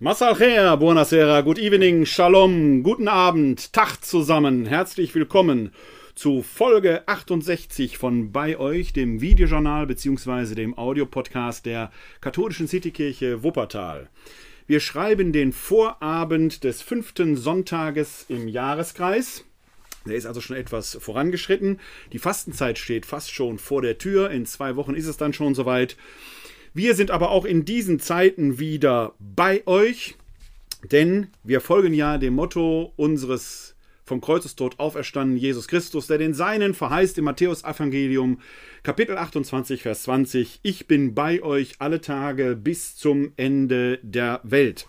Masalcher, buonasera, good evening, shalom, guten Abend, Tag zusammen, herzlich willkommen zu Folge 68 von bei euch, dem Videojournal bzw. dem Audiopodcast der katholischen Citykirche Wuppertal. Wir schreiben den Vorabend des fünften Sonntages im Jahreskreis. Der ist also schon etwas vorangeschritten. Die Fastenzeit steht fast schon vor der Tür. In zwei Wochen ist es dann schon soweit. Wir sind aber auch in diesen Zeiten wieder bei euch, denn wir folgen ja dem Motto unseres vom Kreuzestod auferstandenen Jesus Christus, der den Seinen verheißt im Matthäus-Evangelium, Kapitel 28, Vers 20: Ich bin bei euch alle Tage bis zum Ende der Welt.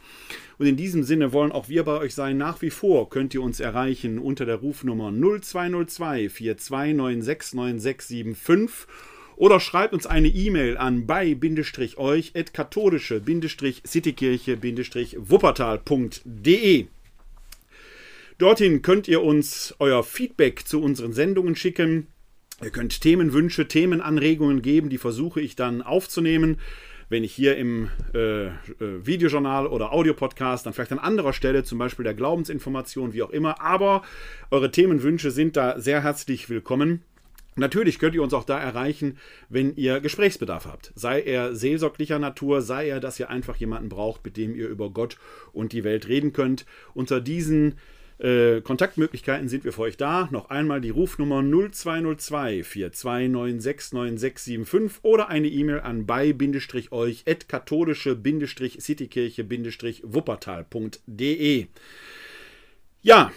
Und in diesem Sinne wollen auch wir bei euch sein. Nach wie vor könnt ihr uns erreichen unter der Rufnummer 0202 42969675 oder schreibt uns eine E-Mail an bei-euch at katholische-citykirche-wuppertal.de. Dorthin könnt ihr uns euer Feedback zu unseren Sendungen schicken. Ihr könnt Themenwünsche, Themenanregungen geben, die versuche ich dann aufzunehmen. Wenn ich hier im äh, äh, Videojournal oder Audiopodcast, dann vielleicht an anderer Stelle, zum Beispiel der Glaubensinformation, wie auch immer. Aber eure Themenwünsche sind da sehr herzlich willkommen. Natürlich könnt ihr uns auch da erreichen, wenn ihr Gesprächsbedarf habt. Sei er seelsorglicher Natur, sei er, dass ihr einfach jemanden braucht, mit dem ihr über Gott und die Welt reden könnt. Unter diesen äh, Kontaktmöglichkeiten sind wir für euch da. Noch einmal die Rufnummer 0202 42969675 oder eine E-Mail an bei-euch at katholische-citykirche-wuppertal.de. Ja,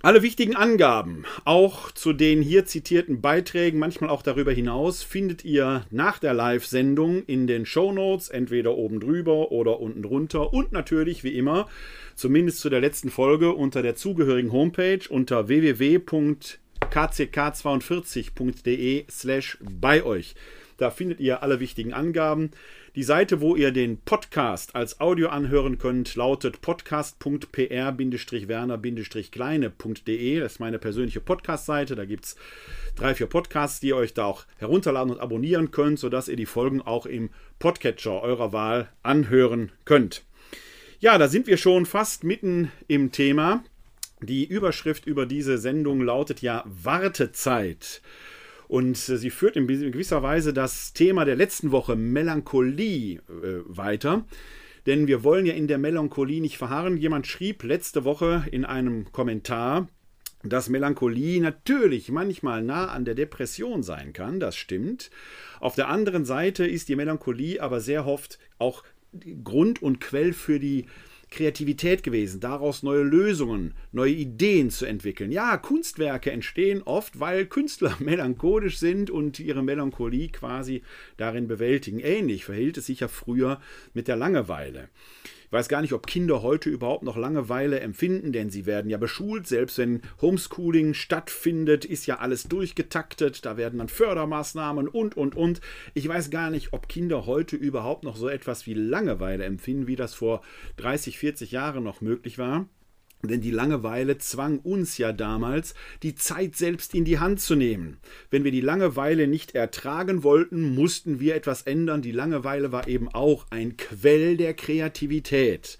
alle wichtigen Angaben, auch zu den hier zitierten Beiträgen, manchmal auch darüber hinaus, findet ihr nach der Live-Sendung in den Show Notes, entweder oben drüber oder unten drunter und natürlich wie immer, zumindest zu der letzten Folge, unter der zugehörigen Homepage unter www.kck42.de slash bei euch. Da findet ihr alle wichtigen Angaben. Die Seite, wo ihr den Podcast als Audio anhören könnt, lautet podcast.pr-werner-kleine.de. Das ist meine persönliche Podcast-Seite. Da gibt es drei, vier Podcasts, die ihr euch da auch herunterladen und abonnieren könnt, sodass ihr die Folgen auch im Podcatcher eurer Wahl anhören könnt. Ja, da sind wir schon fast mitten im Thema. Die Überschrift über diese Sendung lautet ja Wartezeit. Und äh, sie führt in gewisser Weise das Thema der letzten Woche Melancholie äh, weiter. Denn wir wollen ja in der Melancholie nicht verharren. Jemand schrieb letzte Woche in einem Kommentar, dass Melancholie natürlich manchmal nah an der Depression sein kann, das stimmt. Auf der anderen Seite ist die Melancholie aber sehr oft auch Grund und Quell für die Kreativität gewesen, daraus neue Lösungen, neue Ideen zu entwickeln. Ja, Kunstwerke entstehen oft, weil Künstler melancholisch sind und ihre Melancholie quasi darin bewältigen. Ähnlich verhielt es sich ja früher mit der Langeweile. Ich weiß gar nicht, ob Kinder heute überhaupt noch Langeweile empfinden, denn sie werden ja beschult. Selbst wenn Homeschooling stattfindet, ist ja alles durchgetaktet. Da werden dann Fördermaßnahmen und, und, und. Ich weiß gar nicht, ob Kinder heute überhaupt noch so etwas wie Langeweile empfinden, wie das vor 30, 40 Jahren noch möglich war. Denn die Langeweile zwang uns ja damals, die Zeit selbst in die Hand zu nehmen. Wenn wir die Langeweile nicht ertragen wollten, mussten wir etwas ändern. Die Langeweile war eben auch ein Quell der Kreativität.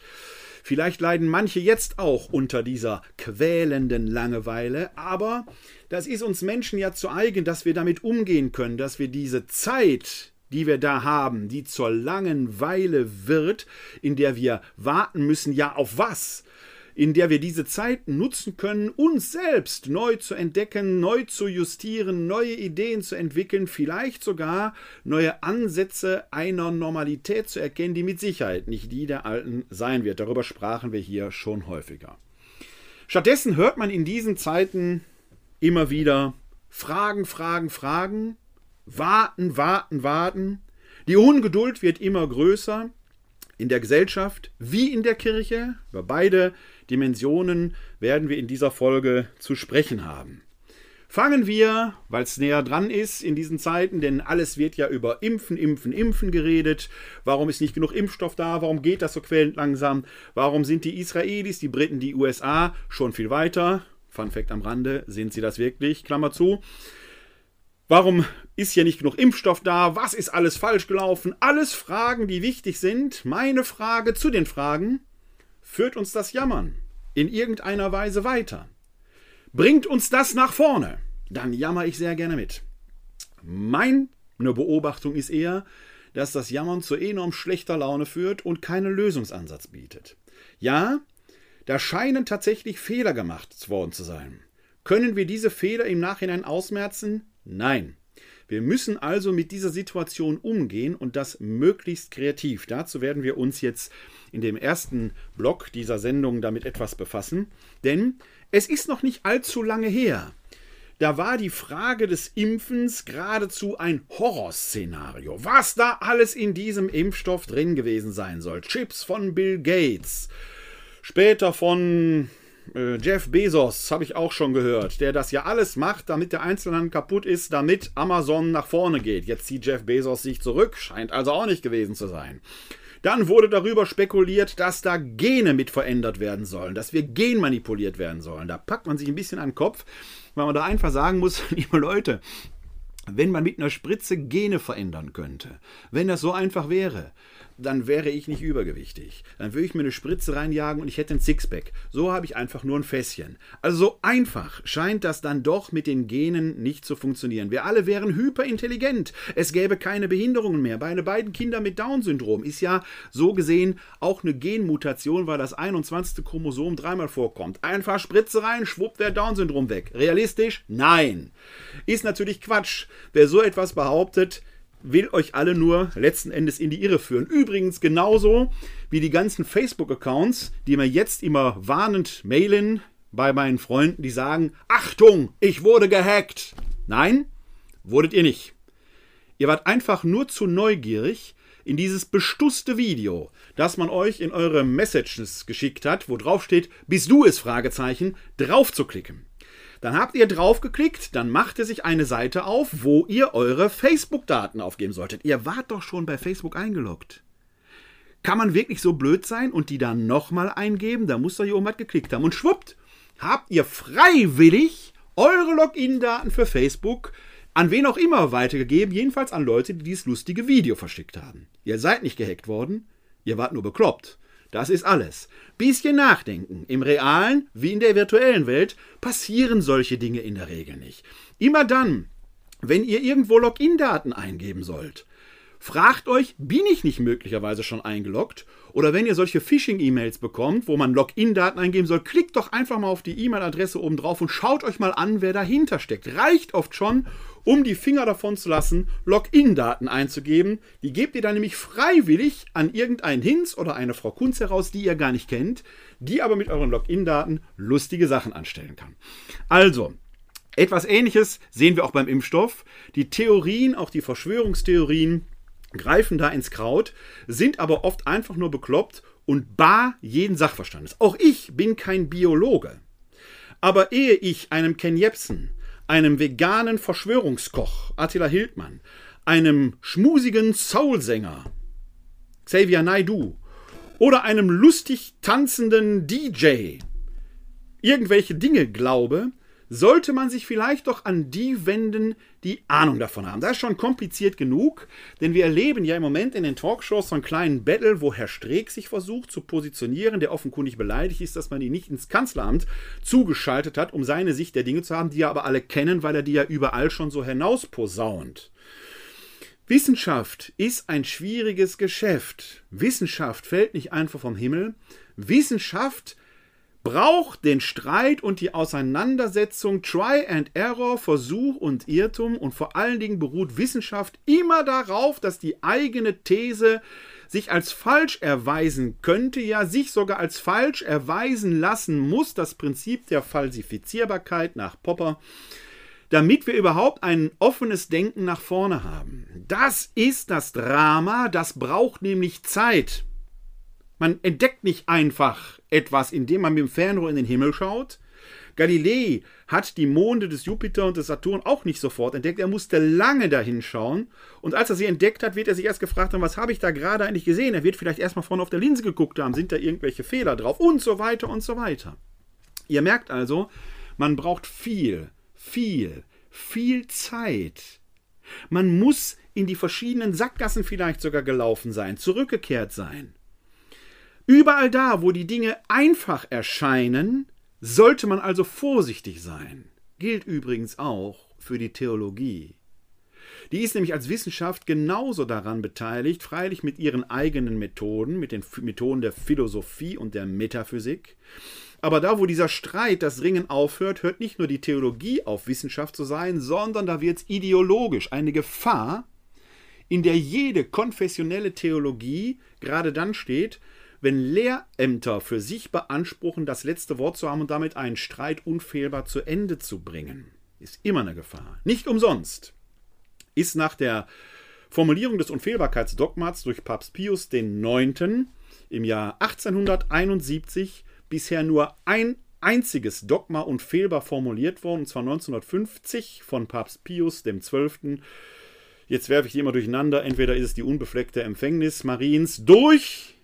Vielleicht leiden manche jetzt auch unter dieser quälenden Langeweile, aber das ist uns Menschen ja zu eigen, dass wir damit umgehen können, dass wir diese Zeit, die wir da haben, die zur langen Weile wird, in der wir warten müssen, ja auf was? In der wir diese Zeit nutzen können, uns selbst neu zu entdecken, neu zu justieren, neue Ideen zu entwickeln, vielleicht sogar neue Ansätze einer Normalität zu erkennen, die mit Sicherheit nicht die der alten sein wird. Darüber sprachen wir hier schon häufiger. Stattdessen hört man in diesen Zeiten immer wieder Fragen, Fragen, Fragen, warten, warten, warten. Die Ungeduld wird immer größer in der Gesellschaft wie in der Kirche. Über beide Dimensionen werden wir in dieser Folge zu sprechen haben. Fangen wir, weil es näher dran ist in diesen Zeiten, denn alles wird ja über Impfen, Impfen, Impfen geredet. Warum ist nicht genug Impfstoff da? Warum geht das so quälend langsam? Warum sind die Israelis, die Briten, die USA schon viel weiter? Fun Fact am Rande, sind sie das wirklich? Klammer zu. Warum ist hier nicht genug Impfstoff da? Was ist alles falsch gelaufen? Alles Fragen, die wichtig sind. Meine Frage zu den Fragen. Führt uns das Jammern in irgendeiner Weise weiter? Bringt uns das nach vorne? Dann jammer ich sehr gerne mit. Meine Beobachtung ist eher, dass das Jammern zu enorm schlechter Laune führt und keinen Lösungsansatz bietet. Ja, da scheinen tatsächlich Fehler gemacht worden zu sein. Können wir diese Fehler im Nachhinein ausmerzen? Nein. Wir müssen also mit dieser Situation umgehen und das möglichst kreativ. Dazu werden wir uns jetzt in dem ersten Block dieser Sendung damit etwas befassen, denn es ist noch nicht allzu lange her. Da war die Frage des Impfens geradezu ein Horrorszenario. Was da alles in diesem Impfstoff drin gewesen sein soll. Chips von Bill Gates, später von äh, Jeff Bezos habe ich auch schon gehört, der das ja alles macht, damit der Einzelhandel kaputt ist, damit Amazon nach vorne geht. Jetzt zieht Jeff Bezos sich zurück, scheint also auch nicht gewesen zu sein. Dann wurde darüber spekuliert, dass da Gene mit verändert werden sollen, dass wir genmanipuliert werden sollen. Da packt man sich ein bisschen an den Kopf, weil man da einfach sagen muss, liebe Leute, wenn man mit einer Spritze Gene verändern könnte, wenn das so einfach wäre, dann wäre ich nicht übergewichtig. Dann würde ich mir eine Spritze reinjagen und ich hätte ein Sixpack. So habe ich einfach nur ein Fässchen. Also so einfach scheint das dann doch mit den Genen nicht zu funktionieren. Wir alle wären hyperintelligent. Es gäbe keine Behinderungen mehr. Bei beiden Kindern mit Down-Syndrom ist ja so gesehen auch eine Genmutation, weil das 21. Chromosom dreimal vorkommt. Einfach Spritze rein, schwupp der Down-Syndrom weg. Realistisch? Nein. Ist natürlich Quatsch. Wer so etwas behauptet, will euch alle nur letzten Endes in die Irre führen. Übrigens genauso wie die ganzen Facebook-Accounts, die mir jetzt immer warnend mailen bei meinen Freunden, die sagen, Achtung, ich wurde gehackt. Nein, wurdet ihr nicht. Ihr wart einfach nur zu neugierig, in dieses bestusste Video, das man euch in eure Messages geschickt hat, wo drauf steht, bist du es? Fragezeichen, drauf zu klicken. Dann habt ihr draufgeklickt, dann machte sich eine Seite auf, wo ihr eure Facebook-Daten aufgeben solltet. Ihr wart doch schon bei Facebook eingeloggt. Kann man wirklich so blöd sein und die dann nochmal eingeben? Da muss doch jemand geklickt haben. Und schwuppt, habt ihr freiwillig eure Login-Daten für Facebook an wen auch immer weitergegeben, jedenfalls an Leute, die dieses lustige Video verschickt haben. Ihr seid nicht gehackt worden, ihr wart nur bekloppt. Das ist alles. Bisschen nachdenken. Im realen wie in der virtuellen Welt passieren solche Dinge in der Regel nicht. Immer dann, wenn ihr irgendwo Login-Daten eingeben sollt, fragt euch, bin ich nicht möglicherweise schon eingeloggt? Oder wenn ihr solche Phishing-E-Mails bekommt, wo man Login-Daten eingeben soll, klickt doch einfach mal auf die E-Mail-Adresse oben drauf und schaut euch mal an, wer dahinter steckt. Reicht oft schon, um die Finger davon zu lassen, Login-Daten einzugeben. Die gebt ihr dann nämlich freiwillig an irgendeinen Hinz oder eine Frau Kunz heraus, die ihr gar nicht kennt, die aber mit euren Login-Daten lustige Sachen anstellen kann. Also, etwas ähnliches sehen wir auch beim Impfstoff. Die Theorien, auch die Verschwörungstheorien, greifen da ins Kraut, sind aber oft einfach nur bekloppt und bar jeden Sachverstandes. Auch ich bin kein Biologe. Aber ehe ich einem Ken Jebsen einem veganen Verschwörungskoch Attila Hildmann, einem schmusigen Soulsänger Xavier Naidu oder einem lustig tanzenden DJ irgendwelche Dinge glaube, sollte man sich vielleicht doch an die wenden, die Ahnung davon haben. Das ist schon kompliziert genug, denn wir erleben ja im Moment in den Talkshows so einen kleinen Battle, wo Herr Streeck sich versucht zu positionieren, der offenkundig beleidigt ist, dass man ihn nicht ins Kanzleramt zugeschaltet hat, um seine Sicht der Dinge zu haben, die ja aber alle kennen, weil er die ja überall schon so hinausposaunt. Wissenschaft ist ein schwieriges Geschäft. Wissenschaft fällt nicht einfach vom Himmel. Wissenschaft braucht den Streit und die Auseinandersetzung Try and Error, Versuch und Irrtum und vor allen Dingen beruht Wissenschaft immer darauf, dass die eigene These sich als falsch erweisen könnte, ja sich sogar als falsch erweisen lassen muss, das Prinzip der Falsifizierbarkeit nach Popper, damit wir überhaupt ein offenes Denken nach vorne haben. Das ist das Drama, das braucht nämlich Zeit. Man entdeckt nicht einfach etwas, indem man mit dem Fernrohr in den Himmel schaut. Galilei hat die Monde des Jupiter und des Saturn auch nicht sofort entdeckt. Er musste lange dahin schauen. Und als er sie entdeckt hat, wird er sich erst gefragt haben, was habe ich da gerade eigentlich gesehen? Er wird vielleicht erstmal vorne auf der Linse geguckt haben, sind da irgendwelche Fehler drauf und so weiter und so weiter. Ihr merkt also, man braucht viel, viel, viel Zeit. Man muss in die verschiedenen Sackgassen vielleicht sogar gelaufen sein, zurückgekehrt sein. Überall da, wo die Dinge einfach erscheinen, sollte man also vorsichtig sein. Gilt übrigens auch für die Theologie. Die ist nämlich als Wissenschaft genauso daran beteiligt, freilich mit ihren eigenen Methoden, mit den Methoden der Philosophie und der Metaphysik. Aber da, wo dieser Streit, das Ringen aufhört, hört nicht nur die Theologie auf, Wissenschaft zu sein, sondern da wird es ideologisch eine Gefahr, in der jede konfessionelle Theologie gerade dann steht, wenn Lehrämter für sich beanspruchen, das letzte Wort zu haben und damit einen Streit unfehlbar zu Ende zu bringen. Ist immer eine Gefahr. Nicht umsonst ist nach der Formulierung des Unfehlbarkeitsdogmats durch Papst Pius IX. im Jahr 1871 bisher nur ein einziges Dogma unfehlbar formuliert worden, und zwar 1950 von Papst Pius XII. Jetzt werfe ich die immer durcheinander. Entweder ist es die unbefleckte Empfängnis Mariens durch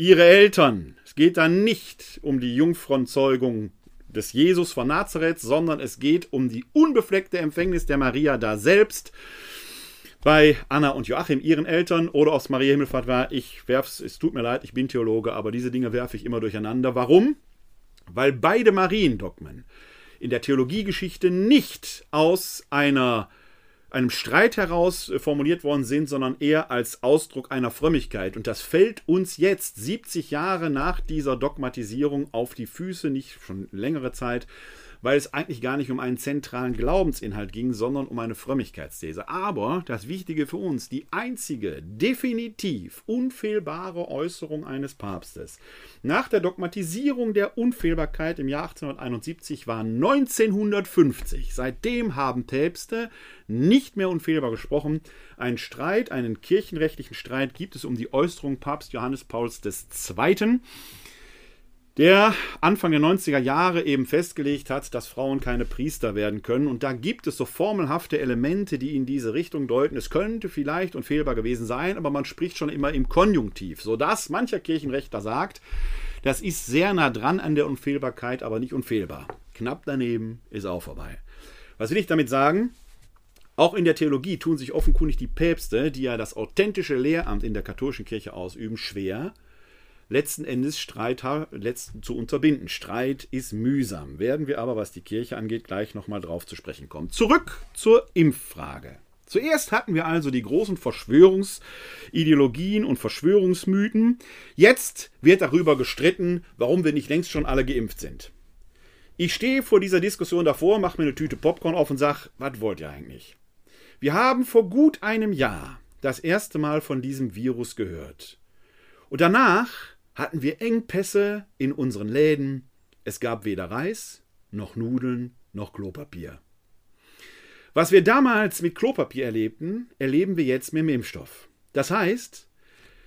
ihre Eltern. Es geht da nicht um die Jungfrauzeugung des Jesus von Nazareth, sondern es geht um die unbefleckte Empfängnis der Maria da selbst bei Anna und Joachim, ihren Eltern, oder aus Maria Himmelfahrt war. Ich werf's, es tut mir leid, ich bin Theologe, aber diese Dinge werfe ich immer durcheinander. Warum? Weil beide Mariendogmen in der Theologiegeschichte nicht aus einer einem Streit heraus äh, formuliert worden sind, sondern eher als Ausdruck einer Frömmigkeit. Und das fällt uns jetzt, 70 Jahre nach dieser Dogmatisierung, auf die Füße, nicht schon längere Zeit, weil es eigentlich gar nicht um einen zentralen Glaubensinhalt ging, sondern um eine Frömmigkeitsthese. Aber das Wichtige für uns, die einzige definitiv unfehlbare Äußerung eines Papstes nach der Dogmatisierung der Unfehlbarkeit im Jahr 1871 war 1950. Seitdem haben Päpste nicht mehr unfehlbar gesprochen. Ein Streit, einen kirchenrechtlichen Streit gibt es um die Äußerung Papst Johannes Pauls II der Anfang der 90er Jahre eben festgelegt hat, dass Frauen keine Priester werden können. Und da gibt es so formelhafte Elemente, die in diese Richtung deuten. Es könnte vielleicht unfehlbar gewesen sein, aber man spricht schon immer im Konjunktiv, sodass mancher Kirchenrechter sagt, das ist sehr nah dran an der Unfehlbarkeit, aber nicht unfehlbar. Knapp daneben ist auch vorbei. Was will ich damit sagen? Auch in der Theologie tun sich offenkundig die Päpste, die ja das authentische Lehramt in der katholischen Kirche ausüben, schwer letzten Endes Streit zu unterbinden. Streit ist mühsam. Werden wir aber, was die Kirche angeht, gleich nochmal drauf zu sprechen kommen. Zurück zur Impffrage. Zuerst hatten wir also die großen Verschwörungsideologien und Verschwörungsmythen. Jetzt wird darüber gestritten, warum wir nicht längst schon alle geimpft sind. Ich stehe vor dieser Diskussion davor, mache mir eine Tüte Popcorn auf und sage, was wollt ihr eigentlich? Wir haben vor gut einem Jahr das erste Mal von diesem Virus gehört. Und danach hatten wir Engpässe in unseren Läden. Es gab weder Reis, noch Nudeln, noch Klopapier. Was wir damals mit Klopapier erlebten, erleben wir jetzt mit dem Impfstoff. Das heißt,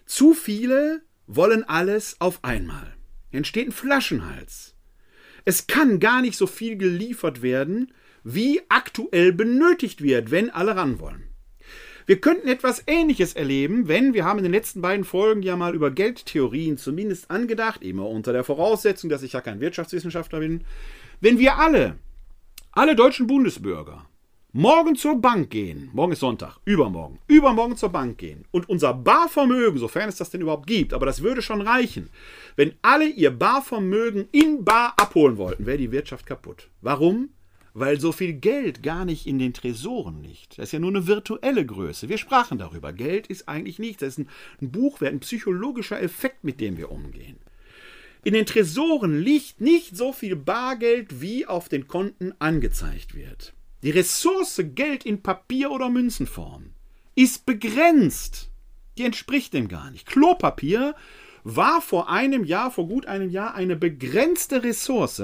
zu viele wollen alles auf einmal. Entsteht ein Flaschenhals. Es kann gar nicht so viel geliefert werden, wie aktuell benötigt wird, wenn alle ran wollen. Wir könnten etwas Ähnliches erleben, wenn wir haben in den letzten beiden Folgen ja mal über Geldtheorien zumindest angedacht, immer unter der Voraussetzung, dass ich ja kein Wirtschaftswissenschaftler bin, wenn wir alle, alle deutschen Bundesbürger, morgen zur Bank gehen, morgen ist Sonntag, übermorgen, übermorgen zur Bank gehen und unser Barvermögen, sofern es das denn überhaupt gibt, aber das würde schon reichen, wenn alle ihr Barvermögen in Bar abholen wollten, wäre die Wirtschaft kaputt. Warum? Weil so viel Geld gar nicht in den Tresoren liegt. Das ist ja nur eine virtuelle Größe. Wir sprachen darüber. Geld ist eigentlich nichts. Das ist ein, Buchwert, ein psychologischer Effekt, mit dem wir umgehen. In den Tresoren liegt nicht so viel Bargeld, wie auf den Konten angezeigt wird. Die Ressource Geld in Papier- oder Münzenform ist begrenzt. Die entspricht dem gar nicht. Klopapier war vor einem Jahr, vor gut einem Jahr, eine begrenzte Ressource.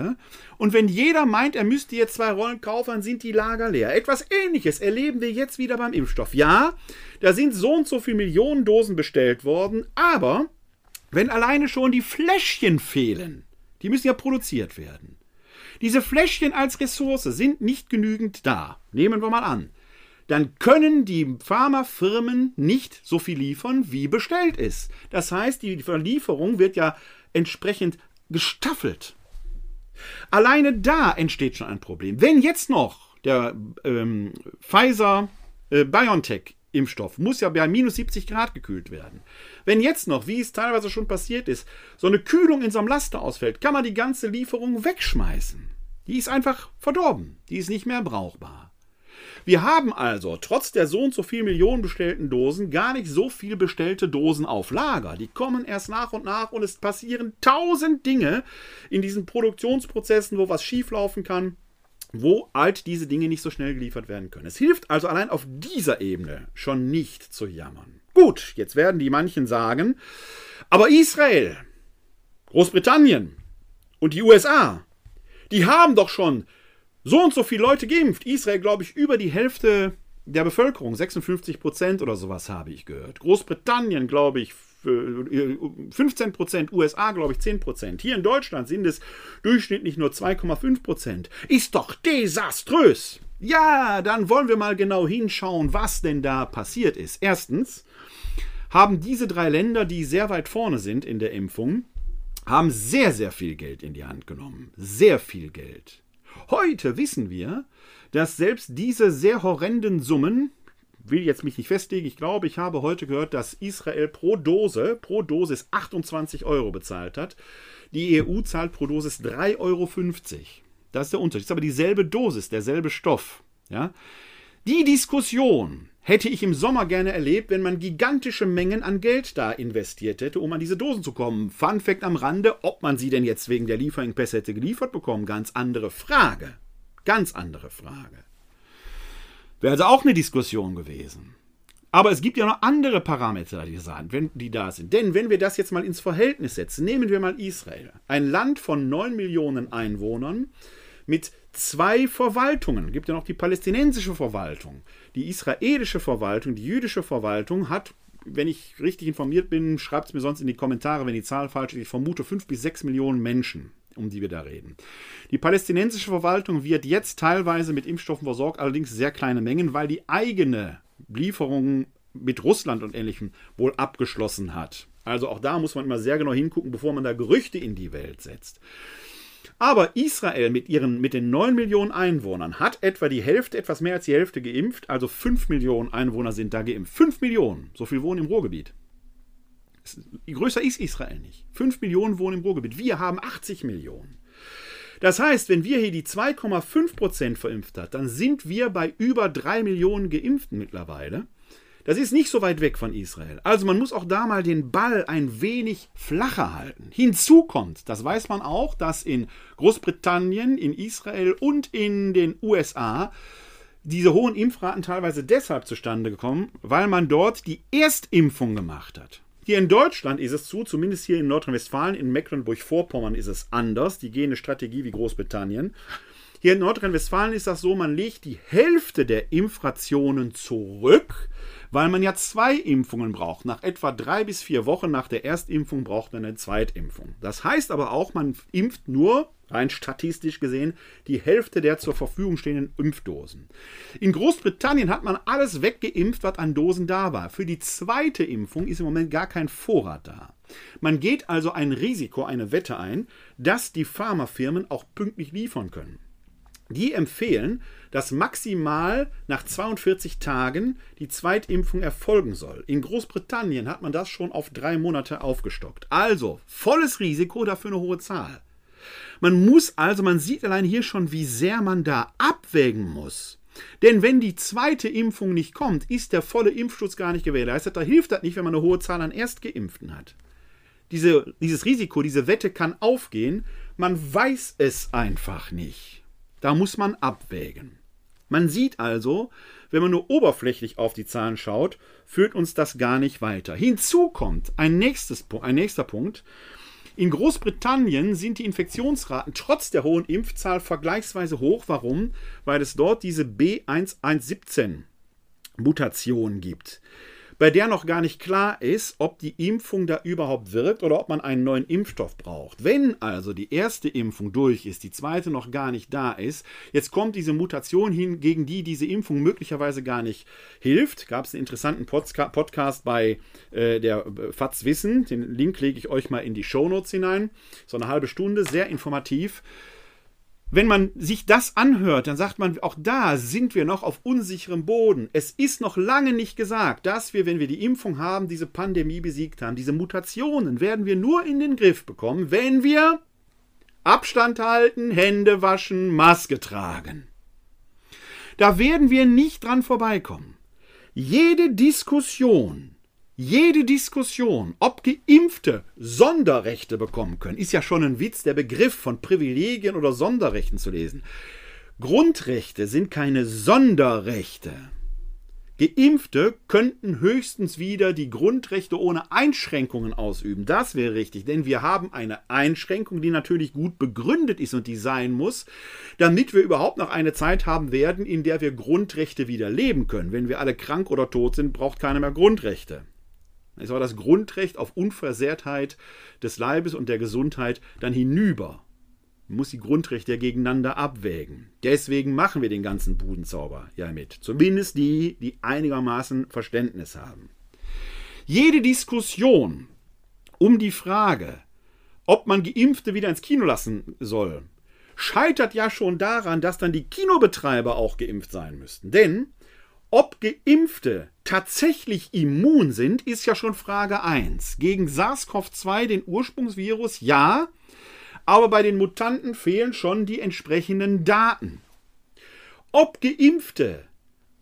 Und wenn jeder meint, er müsste jetzt zwei Rollen kaufen, dann sind die Lager leer. Etwas Ähnliches erleben wir jetzt wieder beim Impfstoff. Ja, da sind so und so viele Millionen Dosen bestellt worden, aber wenn alleine schon die Fläschchen fehlen, die müssen ja produziert werden. Diese Fläschchen als Ressource sind nicht genügend da. Nehmen wir mal an dann können die Pharmafirmen nicht so viel liefern, wie bestellt ist. Das heißt, die Verlieferung wird ja entsprechend gestaffelt. Alleine da entsteht schon ein Problem. Wenn jetzt noch der ähm, Pfizer äh, BioNTech Impfstoff muss ja bei minus 70 Grad gekühlt werden. Wenn jetzt noch, wie es teilweise schon passiert ist, so eine Kühlung in so einem Laster ausfällt, kann man die ganze Lieferung wegschmeißen. Die ist einfach verdorben. Die ist nicht mehr brauchbar. Wir haben also trotz der so und so viel Millionen bestellten Dosen gar nicht so viel bestellte Dosen auf Lager. Die kommen erst nach und nach und es passieren tausend Dinge in diesen Produktionsprozessen, wo was schieflaufen kann wo halt diese Dinge nicht so schnell geliefert werden können. Es hilft also allein auf dieser Ebene schon nicht zu jammern. Gut, jetzt werden die manchen sagen, aber Israel, Großbritannien und die USA, die haben doch schon so und so viele Leute geimpft. Israel, glaube ich, über die Hälfte der Bevölkerung, 56 Prozent oder sowas habe ich gehört. Großbritannien, glaube ich, 15 Prozent, USA glaube ich 10 Prozent. Hier in Deutschland sind es durchschnittlich nur 2,5 Prozent. Ist doch desaströs. Ja, dann wollen wir mal genau hinschauen, was denn da passiert ist. Erstens haben diese drei Länder, die sehr weit vorne sind in der Impfung, haben sehr, sehr viel Geld in die Hand genommen. Sehr viel Geld. Heute wissen wir, dass selbst diese sehr horrenden Summen, will jetzt mich nicht festlegen. Ich glaube, ich habe heute gehört, dass Israel pro Dose, pro Dosis 28 Euro bezahlt hat. Die EU zahlt pro Dosis 3,50 Euro. Das ist der Unterschied. Das ist aber dieselbe Dosis, derselbe Stoff. Ja? Die Diskussion hätte ich im Sommer gerne erlebt, wenn man gigantische Mengen an Geld da investiert hätte, um an diese Dosen zu kommen. Fun Fact am Rande, ob man sie denn jetzt wegen der Lieferengpässe hätte geliefert bekommen, ganz andere Frage. Ganz andere Frage. Wäre also auch eine Diskussion gewesen. Aber es gibt ja noch andere Parameter, die, die da sind. Denn wenn wir das jetzt mal ins Verhältnis setzen, nehmen wir mal Israel. Ein Land von 9 Millionen Einwohnern mit zwei Verwaltungen. Es gibt ja noch die palästinensische Verwaltung. Die israelische Verwaltung, die jüdische Verwaltung hat, wenn ich richtig informiert bin, schreibt es mir sonst in die Kommentare, wenn die Zahl falsch ist, ich vermute 5 bis 6 Millionen Menschen um die wir da reden. Die palästinensische Verwaltung wird jetzt teilweise mit Impfstoffen versorgt, allerdings sehr kleine Mengen, weil die eigene Lieferung mit Russland und Ähnlichem wohl abgeschlossen hat. Also auch da muss man immer sehr genau hingucken, bevor man da Gerüchte in die Welt setzt. Aber Israel mit, ihren, mit den 9 Millionen Einwohnern hat etwa die Hälfte, etwas mehr als die Hälfte geimpft. Also 5 Millionen Einwohner sind da geimpft. 5 Millionen, so viel wohnen im Ruhrgebiet. Größer ist Israel nicht. 5 Millionen wohnen im Ruhrgebiet. Wir haben 80 Millionen. Das heißt, wenn wir hier die 2,5 Prozent verimpft hat, dann sind wir bei über 3 Millionen Geimpften mittlerweile. Das ist nicht so weit weg von Israel. Also man muss auch da mal den Ball ein wenig flacher halten. Hinzu kommt, das weiß man auch, dass in Großbritannien, in Israel und in den USA diese hohen Impfraten teilweise deshalb zustande gekommen, weil man dort die Erstimpfung gemacht hat. Hier in Deutschland ist es zu, zumindest hier in Nordrhein-Westfalen, in Mecklenburg-Vorpommern ist es anders. Die gehen eine Strategie wie Großbritannien. Hier in Nordrhein-Westfalen ist das so, man legt die Hälfte der Impfrationen zurück, weil man ja zwei Impfungen braucht. Nach etwa drei bis vier Wochen nach der Erstimpfung braucht man eine Zweitimpfung. Das heißt aber auch, man impft nur rein statistisch gesehen, die Hälfte der zur Verfügung stehenden Impfdosen. In Großbritannien hat man alles weggeimpft, was an Dosen da war. Für die zweite Impfung ist im Moment gar kein Vorrat da. Man geht also ein Risiko, eine Wette ein, dass die Pharmafirmen auch pünktlich liefern können. Die empfehlen, dass maximal nach 42 Tagen die Zweitimpfung erfolgen soll. In Großbritannien hat man das schon auf drei Monate aufgestockt. Also volles Risiko, dafür eine hohe Zahl. Man muss also, man sieht allein hier schon, wie sehr man da abwägen muss. Denn wenn die zweite Impfung nicht kommt, ist der volle Impfschutz gar nicht gewährleistet. Da hilft das nicht, wenn man eine hohe Zahl an Erstgeimpften hat. Diese, dieses Risiko, diese Wette kann aufgehen. Man weiß es einfach nicht. Da muss man abwägen. Man sieht also, wenn man nur oberflächlich auf die Zahlen schaut, führt uns das gar nicht weiter. Hinzu kommt ein, nächstes, ein nächster Punkt, in Großbritannien sind die Infektionsraten trotz der hohen Impfzahl vergleichsweise hoch. Warum? Weil es dort diese B1117 Mutation gibt bei der noch gar nicht klar ist, ob die Impfung da überhaupt wirkt oder ob man einen neuen Impfstoff braucht. Wenn also die erste Impfung durch ist, die zweite noch gar nicht da ist, jetzt kommt diese Mutation hin, gegen die diese Impfung möglicherweise gar nicht hilft. Gab es einen interessanten Podcast bei äh, der äh, FATS Wissen. Den Link lege ich euch mal in die Shownotes hinein. So eine halbe Stunde, sehr informativ. Wenn man sich das anhört, dann sagt man, auch da sind wir noch auf unsicherem Boden. Es ist noch lange nicht gesagt, dass wir, wenn wir die Impfung haben, diese Pandemie besiegt haben. Diese Mutationen werden wir nur in den Griff bekommen, wenn wir Abstand halten, Hände waschen, Maske tragen. Da werden wir nicht dran vorbeikommen. Jede Diskussion, jede Diskussion, ob Geimpfte Sonderrechte bekommen können, ist ja schon ein Witz, der Begriff von Privilegien oder Sonderrechten zu lesen. Grundrechte sind keine Sonderrechte. Geimpfte könnten höchstens wieder die Grundrechte ohne Einschränkungen ausüben. Das wäre richtig, denn wir haben eine Einschränkung, die natürlich gut begründet ist und die sein muss, damit wir überhaupt noch eine Zeit haben werden, in der wir Grundrechte wieder leben können. Wenn wir alle krank oder tot sind, braucht keiner mehr Grundrechte. Es war das Grundrecht auf Unversehrtheit des Leibes und der Gesundheit dann hinüber. Man muss die Grundrechte gegeneinander abwägen. Deswegen machen wir den ganzen Budenzauber ja mit. Zumindest die, die einigermaßen Verständnis haben. Jede Diskussion um die Frage, ob man Geimpfte wieder ins Kino lassen soll, scheitert ja schon daran, dass dann die Kinobetreiber auch geimpft sein müssten. Denn ob Geimpfte tatsächlich immun sind, ist ja schon Frage 1. Gegen SARS-CoV-2, den Ursprungsvirus, ja, aber bei den Mutanten fehlen schon die entsprechenden Daten. Ob Geimpfte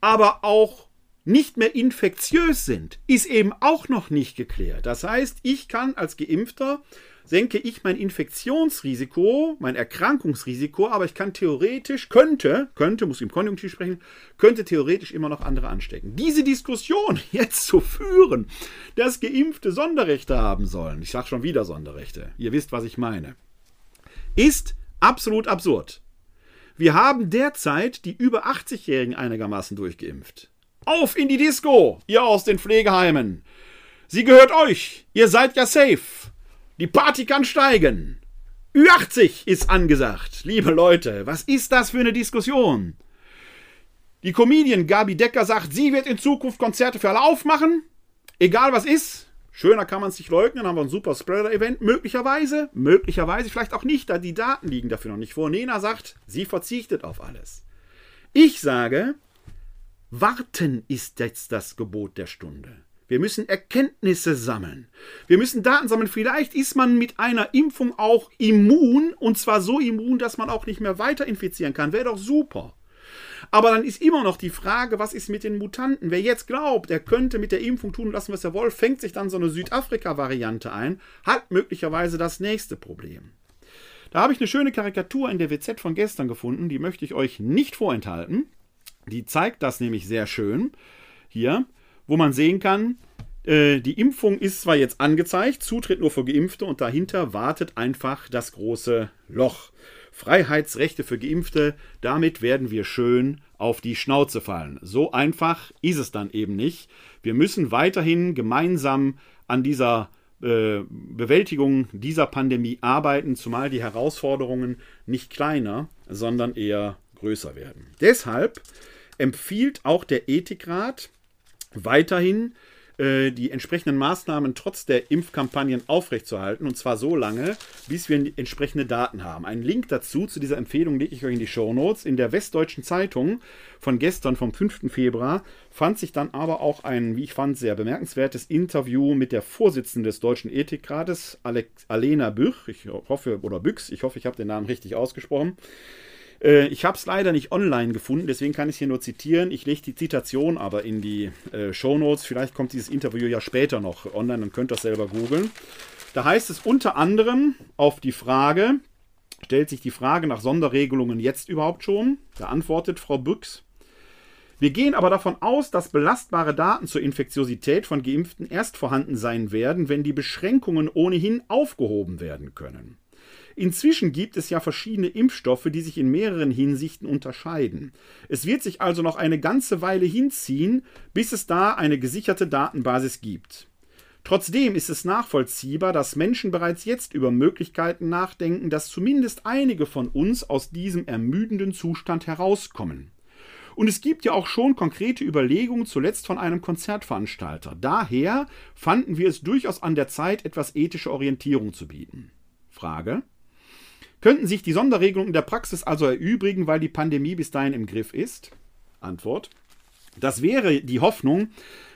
aber auch nicht mehr infektiös sind, ist eben auch noch nicht geklärt. Das heißt, ich kann als Geimpfter senke ich mein Infektionsrisiko, mein Erkrankungsrisiko, aber ich kann theoretisch, könnte, könnte, muss im Konjunktiv sprechen, könnte theoretisch immer noch andere anstecken. Diese Diskussion jetzt zu führen, dass Geimpfte Sonderrechte haben sollen, ich sage schon wieder Sonderrechte, ihr wisst, was ich meine, ist absolut absurd. Wir haben derzeit die über 80-Jährigen einigermaßen durchgeimpft. Auf in die Disco, ihr aus den Pflegeheimen. Sie gehört euch. Ihr seid ja safe. Die Party kann steigen. Ü80 ist angesagt. Liebe Leute, was ist das für eine Diskussion? Die Comedian Gabi Decker sagt, sie wird in Zukunft Konzerte für alle aufmachen. Egal was ist. Schöner kann man es nicht leugnen, haben wir ein super Spreader-Event. Möglicherweise, möglicherweise, vielleicht auch nicht, da die Daten liegen dafür noch nicht vor. Nena sagt, sie verzichtet auf alles. Ich sage, warten ist jetzt das Gebot der Stunde. Wir müssen Erkenntnisse sammeln. Wir müssen Daten sammeln. Vielleicht ist man mit einer Impfung auch immun und zwar so immun, dass man auch nicht mehr weiter infizieren kann. Wäre doch super. Aber dann ist immer noch die Frage, was ist mit den Mutanten? Wer jetzt glaubt, er könnte mit der Impfung tun lassen, was er will, fängt sich dann so eine Südafrika-Variante ein, hat möglicherweise das nächste Problem. Da habe ich eine schöne Karikatur in der WZ von gestern gefunden, die möchte ich euch nicht vorenthalten. Die zeigt das nämlich sehr schön. Hier, wo man sehen kann, äh, die Impfung ist zwar jetzt angezeigt, Zutritt nur für Geimpfte und dahinter wartet einfach das große Loch. Freiheitsrechte für Geimpfte, damit werden wir schön auf die Schnauze fallen. So einfach ist es dann eben nicht. Wir müssen weiterhin gemeinsam an dieser äh, Bewältigung dieser Pandemie arbeiten, zumal die Herausforderungen nicht kleiner, sondern eher größer werden. Deshalb empfiehlt auch der Ethikrat, weiterhin äh, die entsprechenden Maßnahmen trotz der Impfkampagnen aufrechtzuerhalten. Und zwar so lange, bis wir entsprechende Daten haben. Einen Link dazu, zu dieser Empfehlung, lege ich euch in die Show Notes. In der Westdeutschen Zeitung von gestern, vom 5. Februar, fand sich dann aber auch ein, wie ich fand, sehr bemerkenswertes Interview mit der Vorsitzenden des Deutschen Ethikrates, Alex, Alena Büch. Ich hoffe, oder Büchs, ich hoffe, ich habe den Namen richtig ausgesprochen. Äh, ich habe es leider nicht online gefunden, deswegen kann ich es hier nur zitieren. Ich lege die Zitation aber in die äh, Show Notes. Vielleicht kommt dieses Interview ja später noch online, dann könnt ihr das selber googeln. Da heißt es unter anderem auf die Frage, stellt sich die Frage nach Sonderregelungen jetzt überhaupt schon? Da antwortet Frau Büchs. Wir gehen aber davon aus, dass belastbare Daten zur Infektiosität von Geimpften erst vorhanden sein werden, wenn die Beschränkungen ohnehin aufgehoben werden können. Inzwischen gibt es ja verschiedene Impfstoffe, die sich in mehreren Hinsichten unterscheiden. Es wird sich also noch eine ganze Weile hinziehen, bis es da eine gesicherte Datenbasis gibt. Trotzdem ist es nachvollziehbar, dass Menschen bereits jetzt über Möglichkeiten nachdenken, dass zumindest einige von uns aus diesem ermüdenden Zustand herauskommen. Und es gibt ja auch schon konkrete Überlegungen, zuletzt von einem Konzertveranstalter. Daher fanden wir es durchaus an der Zeit, etwas ethische Orientierung zu bieten. Frage. Könnten sich die Sonderregelungen in der Praxis also erübrigen, weil die Pandemie bis dahin im Griff ist? Antwort. Das wäre die Hoffnung.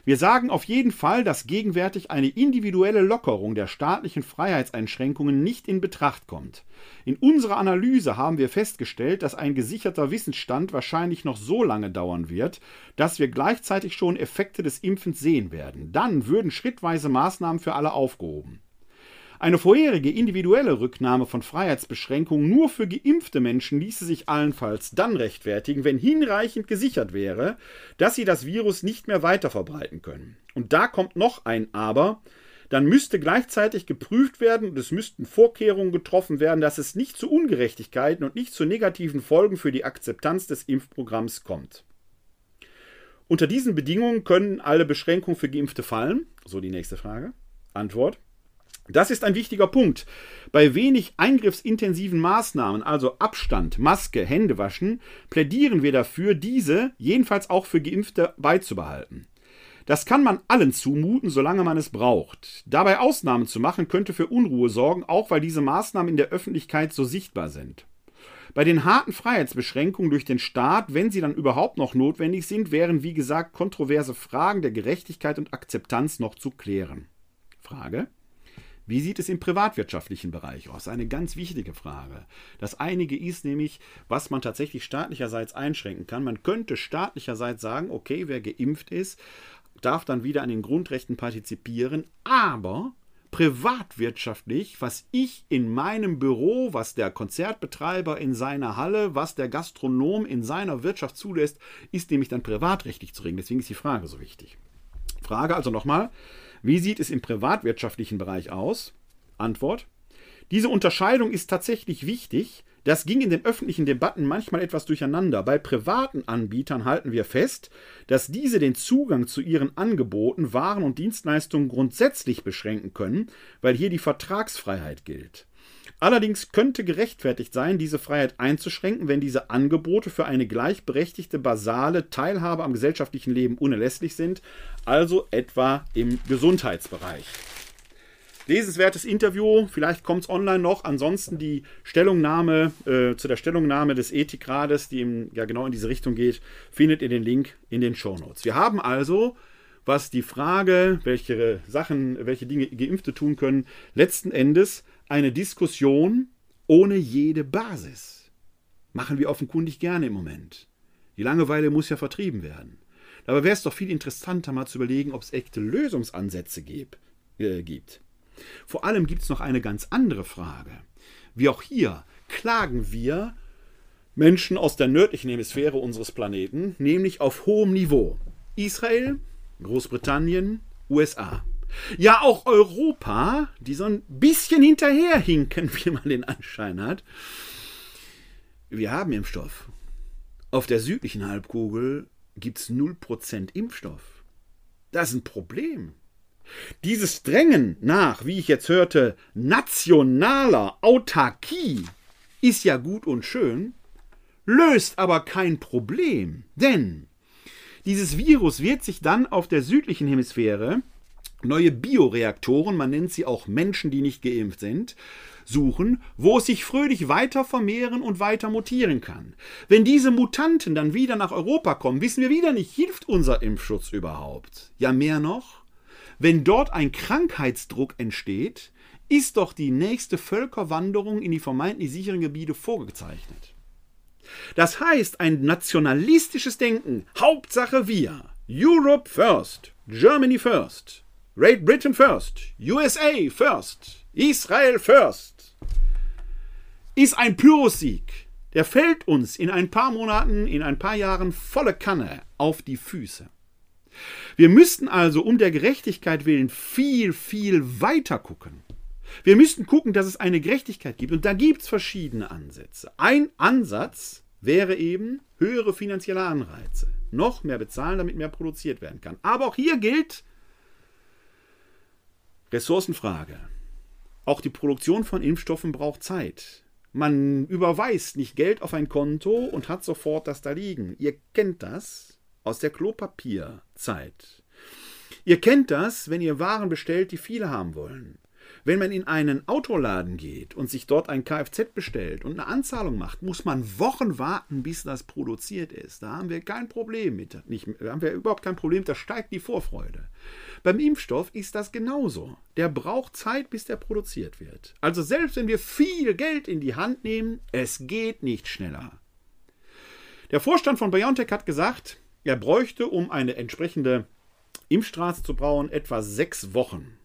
Wir sagen auf jeden Fall, dass gegenwärtig eine individuelle Lockerung der staatlichen Freiheitseinschränkungen nicht in Betracht kommt. In unserer Analyse haben wir festgestellt, dass ein gesicherter Wissensstand wahrscheinlich noch so lange dauern wird, dass wir gleichzeitig schon Effekte des Impfens sehen werden. Dann würden schrittweise Maßnahmen für alle aufgehoben. Eine vorherige individuelle Rücknahme von Freiheitsbeschränkungen nur für geimpfte Menschen ließe sich allenfalls dann rechtfertigen, wenn hinreichend gesichert wäre, dass sie das Virus nicht mehr weiter verbreiten können. Und da kommt noch ein Aber, dann müsste gleichzeitig geprüft werden und es müssten Vorkehrungen getroffen werden, dass es nicht zu Ungerechtigkeiten und nicht zu negativen Folgen für die Akzeptanz des Impfprogramms kommt. Unter diesen Bedingungen können alle Beschränkungen für Geimpfte fallen? So die nächste Frage. Antwort. Das ist ein wichtiger Punkt. Bei wenig eingriffsintensiven Maßnahmen, also Abstand, Maske, Händewaschen, plädieren wir dafür, diese jedenfalls auch für Geimpfte beizubehalten. Das kann man allen zumuten, solange man es braucht. Dabei Ausnahmen zu machen, könnte für Unruhe sorgen, auch weil diese Maßnahmen in der Öffentlichkeit so sichtbar sind. Bei den harten Freiheitsbeschränkungen durch den Staat, wenn sie dann überhaupt noch notwendig sind, wären wie gesagt kontroverse Fragen der Gerechtigkeit und Akzeptanz noch zu klären. Frage wie sieht es im privatwirtschaftlichen Bereich aus? Eine ganz wichtige Frage. Das einige ist nämlich, was man tatsächlich staatlicherseits einschränken kann. Man könnte staatlicherseits sagen, okay, wer geimpft ist, darf dann wieder an den Grundrechten partizipieren, aber privatwirtschaftlich, was ich in meinem Büro, was der Konzertbetreiber in seiner Halle, was der Gastronom in seiner Wirtschaft zulässt, ist nämlich dann privatrechtlich zu regeln. Deswegen ist die Frage so wichtig. Frage also nochmal, wie sieht es im privatwirtschaftlichen Bereich aus? Antwort. Diese Unterscheidung ist tatsächlich wichtig. Das ging in den öffentlichen Debatten manchmal etwas durcheinander. Bei privaten Anbietern halten wir fest, dass diese den Zugang zu ihren Angeboten, Waren und Dienstleistungen grundsätzlich beschränken können, weil hier die Vertragsfreiheit gilt. Allerdings könnte gerechtfertigt sein, diese Freiheit einzuschränken, wenn diese Angebote für eine gleichberechtigte basale Teilhabe am gesellschaftlichen Leben unerlässlich sind, also etwa im Gesundheitsbereich. Lesenswertes Interview, vielleicht kommt es online noch. Ansonsten die Stellungnahme äh, zu der Stellungnahme des Ethikrades, die im, ja genau in diese Richtung geht, findet ihr den Link in den Shownotes. Wir haben also, was die Frage, welche Sachen, welche Dinge Geimpfte tun können, letzten Endes eine Diskussion ohne jede Basis. Machen wir offenkundig gerne im Moment. Die Langeweile muss ja vertrieben werden. Dabei wäre es doch viel interessanter, mal zu überlegen, ob es echte Lösungsansätze gibt. Äh, gibt. Vor allem gibt es noch eine ganz andere Frage. Wie auch hier klagen wir Menschen aus der nördlichen Hemisphäre unseres Planeten, nämlich auf hohem Niveau. Israel, Großbritannien, USA. Ja, auch Europa, die so ein bisschen hinterherhinken, wie man den Anschein hat. Wir haben Impfstoff. Auf der südlichen Halbkugel gibt es 0% Impfstoff. Das ist ein Problem. Dieses Drängen nach, wie ich jetzt hörte, nationaler Autarkie ist ja gut und schön, löst aber kein Problem. Denn dieses Virus wird sich dann auf der südlichen Hemisphäre neue Bioreaktoren, man nennt sie auch Menschen, die nicht geimpft sind, suchen, wo es sich fröhlich weiter vermehren und weiter mutieren kann. Wenn diese Mutanten dann wieder nach Europa kommen, wissen wir wieder nicht, hilft unser Impfschutz überhaupt? Ja, mehr noch, wenn dort ein Krankheitsdruck entsteht, ist doch die nächste Völkerwanderung in die vermeintlich sicheren Gebiete vorgezeichnet. Das heißt, ein nationalistisches Denken, Hauptsache wir, Europe first, Germany first, Great Britain first, USA first, Israel first, ist ein Pyrrhussieg. Der fällt uns in ein paar Monaten, in ein paar Jahren volle Kanne auf die Füße. Wir müssten also um der Gerechtigkeit willen viel, viel weiter gucken. Wir müssten gucken, dass es eine Gerechtigkeit gibt. Und da gibt es verschiedene Ansätze. Ein Ansatz wäre eben höhere finanzielle Anreize. Noch mehr bezahlen, damit mehr produziert werden kann. Aber auch hier gilt, Ressourcenfrage. Auch die Produktion von Impfstoffen braucht Zeit. Man überweist nicht Geld auf ein Konto und hat sofort das da liegen. Ihr kennt das aus der Klopapierzeit. Ihr kennt das, wenn ihr Waren bestellt, die viele haben wollen. Wenn man in einen Autoladen geht und sich dort ein Kfz bestellt und eine Anzahlung macht, muss man Wochen warten, bis das produziert ist. Da haben wir kein Problem mit. Nicht, haben wir überhaupt kein Problem, da steigt die Vorfreude. Beim Impfstoff ist das genauso. Der braucht Zeit, bis der produziert wird. Also selbst wenn wir viel Geld in die Hand nehmen, es geht nicht schneller. Der Vorstand von BioNTech hat gesagt, er bräuchte, um eine entsprechende Impfstraße zu bauen, etwa sechs Wochen.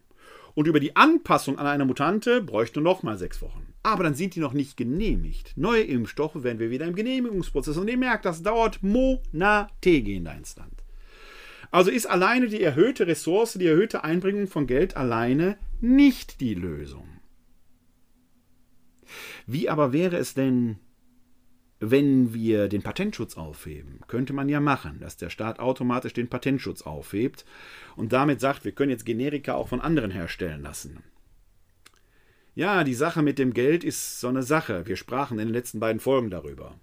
Und über die Anpassung an eine Mutante bräuchte noch mal sechs Wochen. Aber dann sind die noch nicht genehmigt. Neue Impfstoffe werden wir wieder im Genehmigungsprozess. Und ihr merkt, das dauert Monate, gehen da ins. Also ist alleine die erhöhte Ressource, die erhöhte Einbringung von Geld alleine nicht die Lösung. Wie aber wäre es denn, wenn wir den Patentschutz aufheben, könnte man ja machen, dass der Staat automatisch den Patentschutz aufhebt und damit sagt, wir können jetzt Generika auch von anderen herstellen lassen. Ja, die Sache mit dem Geld ist so eine Sache. Wir sprachen in den letzten beiden Folgen darüber.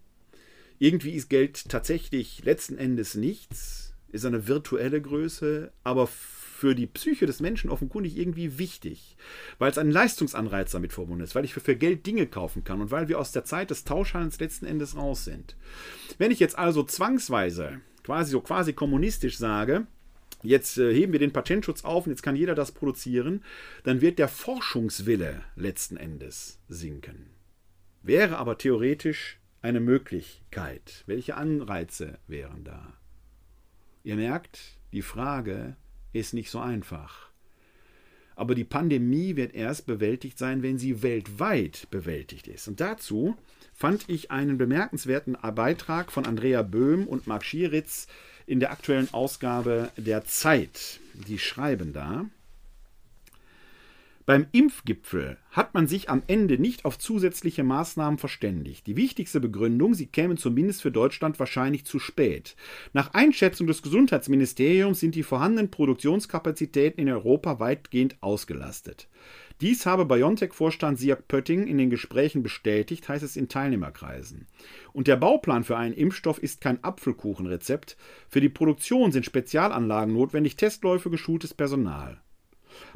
Irgendwie ist Geld tatsächlich letzten Endes nichts, ist eine virtuelle Größe, aber für die Psyche des Menschen offenkundig irgendwie wichtig, weil es ein Leistungsanreiz damit verbunden ist, weil ich für, Geld Dinge kaufen kann und weil wir aus der Zeit des Tauschhandels letzten Endes raus sind. Wenn ich jetzt also zwangsweise, quasi so quasi kommunistisch sage, jetzt äh, heben wir den Patentschutz auf und jetzt kann jeder das produzieren, dann wird der Forschungswille letzten Endes sinken. Wäre aber theoretisch eine Möglichkeit. Welche Anreize wären da? Ihr merkt, die Frage ist nicht so einfach. Aber die Pandemie wird erst bewältigt sein, wenn sie weltweit bewältigt ist. Und dazu fand ich einen bemerkenswerten Beitrag von Andrea Böhm und Marc Schieritz in der aktuellen Ausgabe der Zeit. Die schreiben da, beim Impfgipfel hat man sich am Ende nicht auf zusätzliche Maßnahmen verständigt. Die wichtigste Begründung, sie kämen zumindest für Deutschland wahrscheinlich zu spät. Nach Einschätzung des Gesundheitsministeriums sind die vorhandenen Produktionskapazitäten in Europa weitgehend ausgelastet. Dies habe BioNTech-Vorstand Siak Pötting in den Gesprächen bestätigt, heißt es in Teilnehmerkreisen. Und der Bauplan für einen Impfstoff ist kein Apfelkuchenrezept. Für die Produktion sind Spezialanlagen notwendig, Testläufe, geschultes Personal.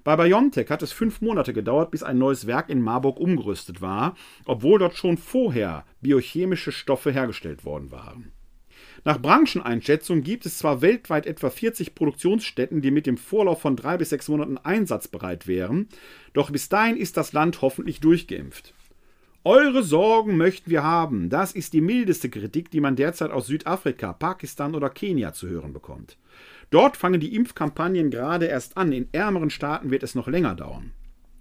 Bei BioNTech hat es fünf Monate gedauert, bis ein neues Werk in Marburg umgerüstet war, obwohl dort schon vorher biochemische Stoffe hergestellt worden waren. Nach Brancheneinschätzung gibt es zwar weltweit etwa 40 Produktionsstätten, die mit dem Vorlauf von drei bis sechs Monaten einsatzbereit wären, doch bis dahin ist das Land hoffentlich durchgeimpft. Eure Sorgen möchten wir haben. Das ist die mildeste Kritik, die man derzeit aus Südafrika, Pakistan oder Kenia zu hören bekommt. Dort fangen die Impfkampagnen gerade erst an. In ärmeren Staaten wird es noch länger dauern.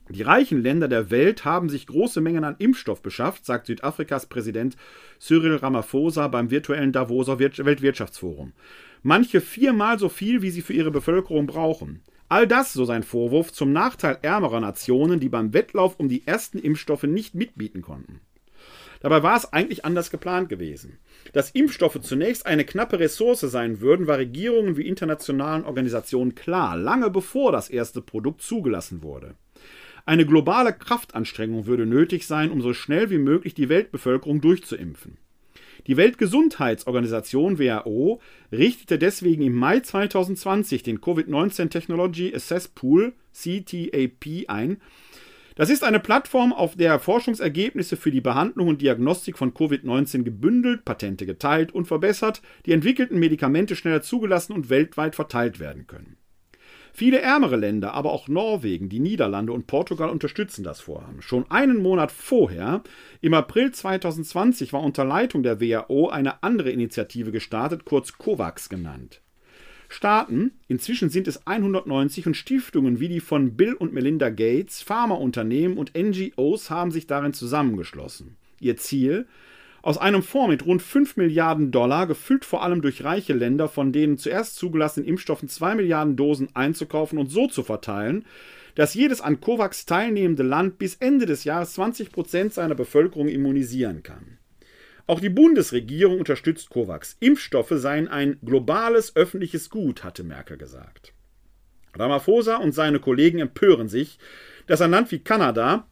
Die reichen Länder der Welt haben sich große Mengen an Impfstoff beschafft, sagt Südafrikas Präsident Cyril Ramaphosa beim virtuellen Davoser Weltwirtschaftsforum. Manche viermal so viel, wie sie für ihre Bevölkerung brauchen. All das, so sein Vorwurf, zum Nachteil ärmerer Nationen, die beim Wettlauf um die ersten Impfstoffe nicht mitbieten konnten. Dabei war es eigentlich anders geplant gewesen. Dass Impfstoffe zunächst eine knappe Ressource sein würden, war Regierungen wie internationalen Organisationen klar, lange bevor das erste Produkt zugelassen wurde. Eine globale Kraftanstrengung würde nötig sein, um so schnell wie möglich die Weltbevölkerung durchzuimpfen. Die Weltgesundheitsorganisation WHO richtete deswegen im Mai 2020 den Covid-19 Technology Assess Pool CTAP ein, das ist eine Plattform, auf der Forschungsergebnisse für die Behandlung und Diagnostik von Covid-19 gebündelt, Patente geteilt und verbessert, die entwickelten Medikamente schneller zugelassen und weltweit verteilt werden können. Viele ärmere Länder, aber auch Norwegen, die Niederlande und Portugal unterstützen das Vorhaben. Schon einen Monat vorher, im April 2020, war unter Leitung der WHO eine andere Initiative gestartet, kurz COVAX genannt. Staaten, inzwischen sind es 190 und Stiftungen wie die von Bill und Melinda Gates, Pharmaunternehmen und NGOs haben sich darin zusammengeschlossen. Ihr Ziel? Aus einem Fonds mit rund 5 Milliarden Dollar, gefüllt vor allem durch reiche Länder, von denen zuerst zugelassenen Impfstoffen 2 Milliarden Dosen einzukaufen und so zu verteilen, dass jedes an COVAX teilnehmende Land bis Ende des Jahres 20 Prozent seiner Bevölkerung immunisieren kann. Auch die Bundesregierung unterstützt COVAX. Impfstoffe seien ein globales öffentliches Gut, hatte Merkel gesagt. Ramaphosa und seine Kollegen empören sich, dass ein Land wie Kanada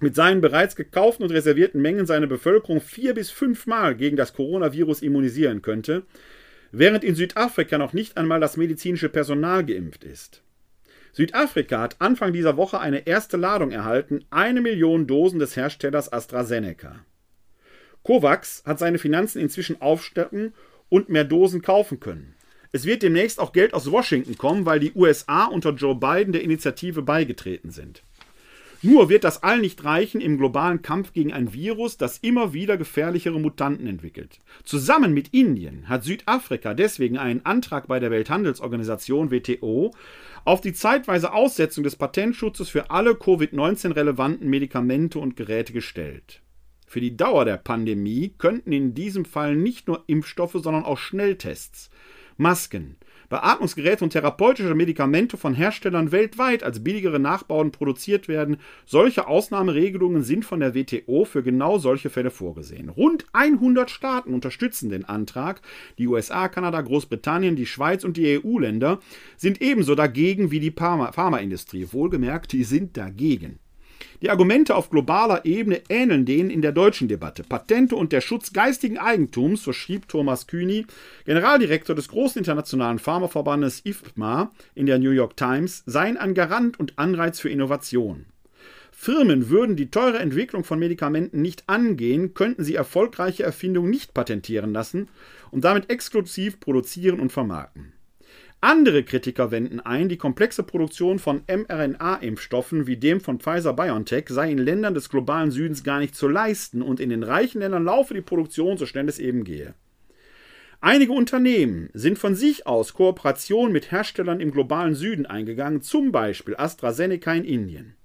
mit seinen bereits gekauften und reservierten Mengen seine Bevölkerung vier bis fünfmal gegen das Coronavirus immunisieren könnte, während in Südafrika noch nicht einmal das medizinische Personal geimpft ist. Südafrika hat Anfang dieser Woche eine erste Ladung erhalten, eine Million Dosen des Herstellers AstraZeneca. COVAX hat seine Finanzen inzwischen aufstocken und mehr Dosen kaufen können. Es wird demnächst auch Geld aus Washington kommen, weil die USA unter Joe Biden der Initiative beigetreten sind. Nur wird das all nicht reichen im globalen Kampf gegen ein Virus, das immer wieder gefährlichere Mutanten entwickelt. Zusammen mit Indien hat Südafrika deswegen einen Antrag bei der Welthandelsorganisation WTO auf die zeitweise Aussetzung des Patentschutzes für alle Covid-19 relevanten Medikamente und Geräte gestellt. Für die Dauer der Pandemie könnten in diesem Fall nicht nur Impfstoffe, sondern auch Schnelltests, Masken, Beatmungsgeräte und therapeutische Medikamente von Herstellern weltweit als billigere Nachbauten produziert werden. Solche Ausnahmeregelungen sind von der WTO für genau solche Fälle vorgesehen. Rund 100 Staaten unterstützen den Antrag. Die USA, Kanada, Großbritannien, die Schweiz und die EU-Länder sind ebenso dagegen wie die Pharmaindustrie. Wohlgemerkt, die sind dagegen. Die Argumente auf globaler Ebene ähneln denen in der deutschen Debatte. Patente und der Schutz geistigen Eigentums, so schrieb Thomas Kühni, Generaldirektor des großen internationalen Pharmaverbandes IFMA in der New York Times, seien ein Garant und Anreiz für Innovation. Firmen würden die teure Entwicklung von Medikamenten nicht angehen, könnten sie erfolgreiche Erfindungen nicht patentieren lassen und damit exklusiv produzieren und vermarkten. Andere Kritiker wenden ein, die komplexe Produktion von mRNA-Impfstoffen wie dem von Pfizer BioNTech sei in Ländern des globalen Südens gar nicht zu leisten und in den reichen Ländern laufe die Produktion so schnell es eben gehe. Einige Unternehmen sind von sich aus Kooperationen mit Herstellern im globalen Süden eingegangen, zum Beispiel AstraZeneca in Indien.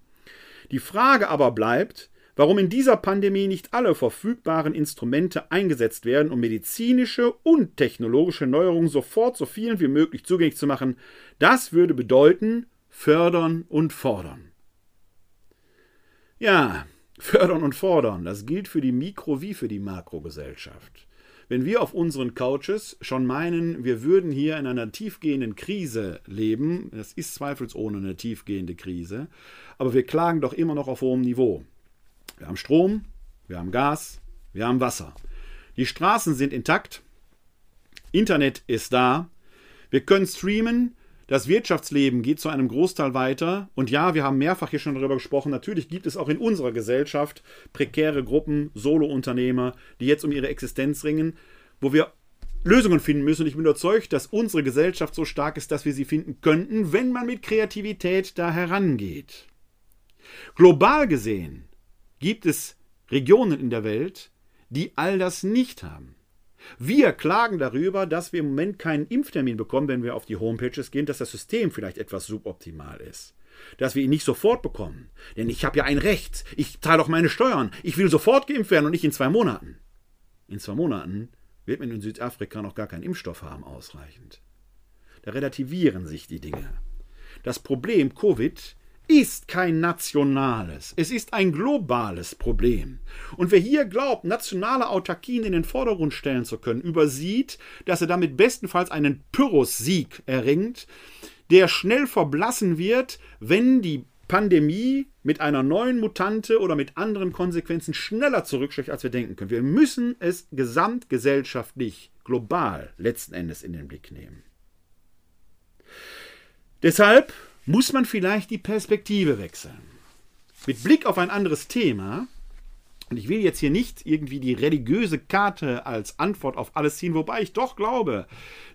Die Frage aber bleibt, warum in dieser Pandemie nicht alle verfügbaren Instrumente eingesetzt werden, um medizinische und technologische Neuerungen sofort so vielen wie möglich zugänglich zu machen. Das würde bedeuten fördern und fordern. Ja, fördern und fordern, das gilt für die Mikro- wie für die Makrogesellschaft. Wenn wir auf unseren Couches schon meinen, wir würden hier in einer tiefgehenden Krise leben, das ist zweifelsohne eine tiefgehende Krise, aber wir klagen doch immer noch auf hohem Niveau. Wir haben Strom, wir haben Gas, wir haben Wasser. Die Straßen sind intakt, Internet ist da, wir können streamen, das Wirtschaftsleben geht zu einem Großteil weiter. Und ja, wir haben mehrfach hier schon darüber gesprochen. Natürlich gibt es auch in unserer Gesellschaft prekäre Gruppen, Solounternehmer, die jetzt um ihre Existenz ringen, wo wir Lösungen finden müssen. Und ich bin überzeugt, dass unsere Gesellschaft so stark ist, dass wir sie finden könnten, wenn man mit Kreativität da herangeht. Global gesehen gibt es Regionen in der Welt, die all das nicht haben. Wir klagen darüber, dass wir im Moment keinen Impftermin bekommen, wenn wir auf die Homepages gehen, dass das System vielleicht etwas suboptimal ist. Dass wir ihn nicht sofort bekommen. Denn ich habe ja ein Recht. Ich zahle doch meine Steuern. Ich will sofort geimpft werden und nicht in zwei Monaten. In zwei Monaten wird man in Südafrika noch gar keinen Impfstoff haben ausreichend. Da relativieren sich die Dinge. Das Problem Covid ist kein nationales, es ist ein globales Problem. Und wer hier glaubt, nationale Autarkien in den Vordergrund stellen zu können, übersieht, dass er damit bestenfalls einen Pyrrhus-Sieg erringt, der schnell verblassen wird, wenn die Pandemie mit einer neuen Mutante oder mit anderen Konsequenzen schneller zurückschlägt, als wir denken können. Wir müssen es gesamtgesellschaftlich, global letzten Endes in den Blick nehmen. Deshalb muss man vielleicht die Perspektive wechseln. Mit Blick auf ein anderes Thema, und ich will jetzt hier nicht irgendwie die religiöse Karte als Antwort auf alles ziehen, wobei ich doch glaube,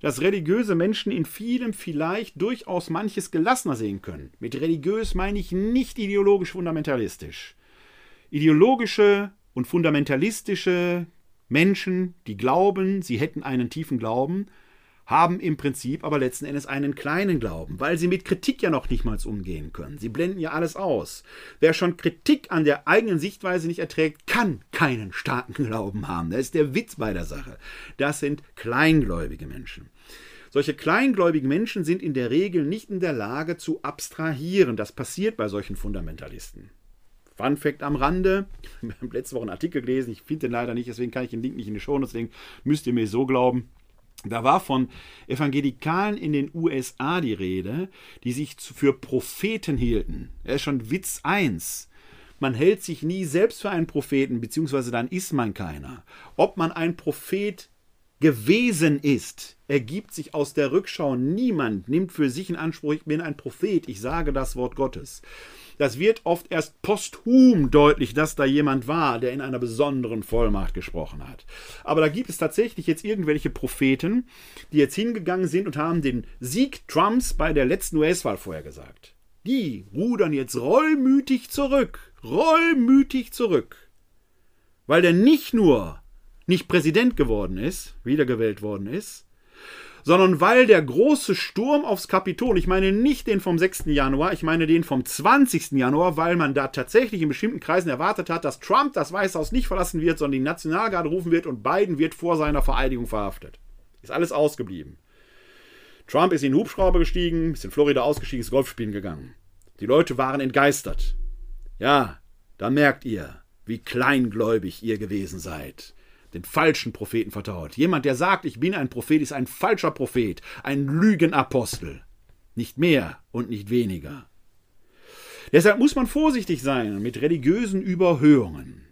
dass religiöse Menschen in vielem vielleicht durchaus manches gelassener sehen können. Mit religiös meine ich nicht ideologisch fundamentalistisch. Ideologische und fundamentalistische Menschen, die glauben, sie hätten einen tiefen Glauben, haben im Prinzip aber letzten Endes einen kleinen Glauben, weil sie mit Kritik ja noch nicht mal umgehen können. Sie blenden ja alles aus. Wer schon Kritik an der eigenen Sichtweise nicht erträgt, kann keinen starken Glauben haben. Das ist der Witz bei der Sache. Das sind kleingläubige Menschen. Solche kleingläubigen Menschen sind in der Regel nicht in der Lage zu abstrahieren. Das passiert bei solchen Fundamentalisten. Fun Fact am Rande. Wir haben letzte Woche einen Artikel gelesen. Ich finde den leider nicht, deswegen kann ich den Link nicht in die Show, deswegen müsst ihr mir so glauben. Da war von Evangelikalen in den USA die Rede, die sich für Propheten hielten. Er ist schon Witz 1. Man hält sich nie selbst für einen Propheten, beziehungsweise dann ist man keiner. Ob man ein Prophet gewesen ist, ergibt sich aus der Rückschau. Niemand nimmt für sich in Anspruch, ich bin ein Prophet, ich sage das Wort Gottes. Das wird oft erst posthum deutlich, dass da jemand war, der in einer besonderen Vollmacht gesprochen hat. Aber da gibt es tatsächlich jetzt irgendwelche Propheten, die jetzt hingegangen sind und haben den Sieg Trumps bei der letzten US-Wahl vorhergesagt. Die rudern jetzt reumütig zurück, reumütig zurück, weil der nicht nur nicht Präsident geworden ist, wiedergewählt worden ist, sondern weil der große Sturm aufs Kapitol, ich meine nicht den vom 6. Januar, ich meine den vom 20. Januar, weil man da tatsächlich in bestimmten Kreisen erwartet hat, dass Trump das Weiße Haus nicht verlassen wird, sondern die Nationalgarde rufen wird und Biden wird vor seiner Vereidigung verhaftet. Ist alles ausgeblieben. Trump ist in den Hubschrauber gestiegen, ist in Florida ausgestiegen, ist Golfspielen gegangen. Die Leute waren entgeistert. Ja, da merkt ihr, wie kleingläubig ihr gewesen seid den falschen Propheten vertraut. Jemand, der sagt, ich bin ein Prophet, ist ein falscher Prophet, ein Lügenapostel. Nicht mehr und nicht weniger. Deshalb muss man vorsichtig sein mit religiösen Überhöhungen.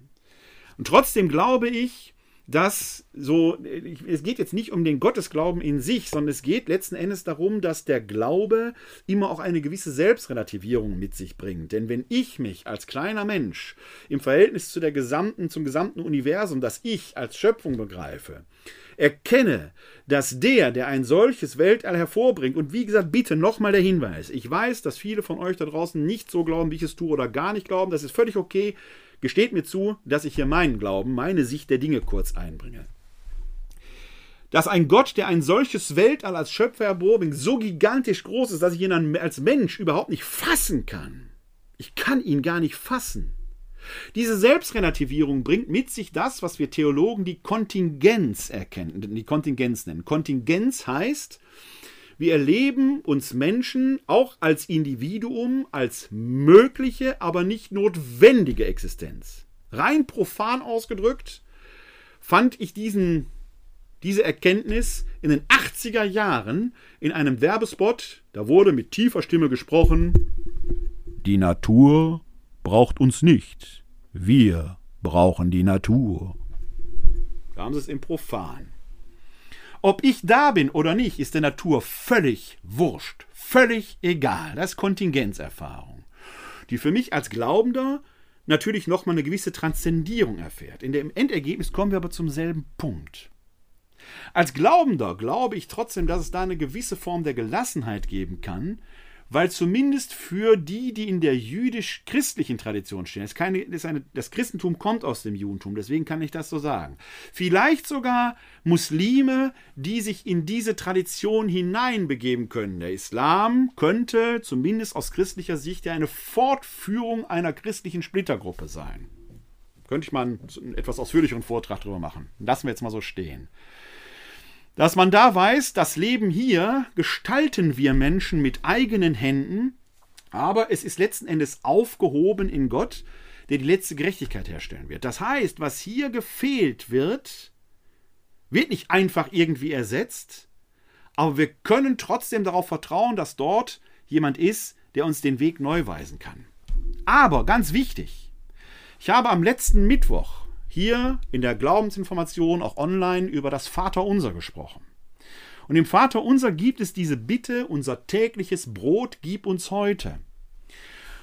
Und trotzdem glaube ich, dass so, es geht jetzt nicht um den Gottesglauben in sich, sondern es geht letzten Endes darum, dass der Glaube immer auch eine gewisse Selbstrelativierung mit sich bringt. Denn wenn ich mich als kleiner Mensch im Verhältnis zu der gesamten, zum gesamten Universum, das ich als Schöpfung begreife, erkenne, dass der, der ein solches Weltall hervorbringt, und wie gesagt, bitte nochmal der Hinweis, ich weiß, dass viele von euch da draußen nicht so glauben, wie ich es tue, oder gar nicht glauben, das ist völlig okay, Gesteht mir zu, dass ich hier meinen Glauben, meine Sicht der Dinge kurz einbringe. Dass ein Gott, der ein solches Weltall als Schöpfer hervorbringt, so gigantisch groß ist, dass ich ihn als Mensch überhaupt nicht fassen kann. Ich kann ihn gar nicht fassen. Diese Selbstrelativierung bringt mit sich das, was wir Theologen die Kontingenz erkennen, die Kontingenz nennen. Kontingenz heißt, wir erleben uns Menschen auch als Individuum, als mögliche, aber nicht notwendige Existenz. Rein profan ausgedrückt fand ich diesen, diese Erkenntnis in den 80er Jahren in einem Werbespot. Da wurde mit tiefer Stimme gesprochen: Die Natur braucht uns nicht. Wir brauchen die Natur. Da haben sie es im Profan. Ob ich da bin oder nicht, ist der Natur völlig wurscht, völlig egal. Das ist Kontingenzerfahrung, die für mich als Glaubender natürlich nochmal eine gewisse Transzendierung erfährt. In dem Endergebnis kommen wir aber zum selben Punkt. Als Glaubender glaube ich trotzdem, dass es da eine gewisse Form der Gelassenheit geben kann, weil zumindest für die, die in der jüdisch-christlichen Tradition stehen, das, keine, das, eine, das, Christentum kommt aus dem Judentum, deswegen kann ich das so sagen, vielleicht sogar Muslime, die sich in diese Tradition hineinbegeben können. Der Islam könnte zumindest aus christlicher Sicht ja eine Fortführung einer christlichen Splittergruppe sein. Könnte ich mal einen etwas ausführlicheren Vortrag darüber machen. Lassen wir jetzt mal so stehen dass man da weiß, das Leben hier gestalten wir Menschen mit eigenen Händen, aber es ist letzten Endes aufgehoben in Gott, der die letzte Gerechtigkeit herstellen wird. Das heißt, was hier gefehlt wird, wird nicht einfach irgendwie ersetzt, aber wir können trotzdem darauf vertrauen, dass dort jemand ist, der uns den Weg neu weisen kann. Aber ganz wichtig, ich habe am letzten Mittwoch hier in der Glaubensinformation, auch online, über das Vaterunser gesprochen. Und im Vaterunser gibt es diese Bitte, unser tägliches Brot gib uns heute.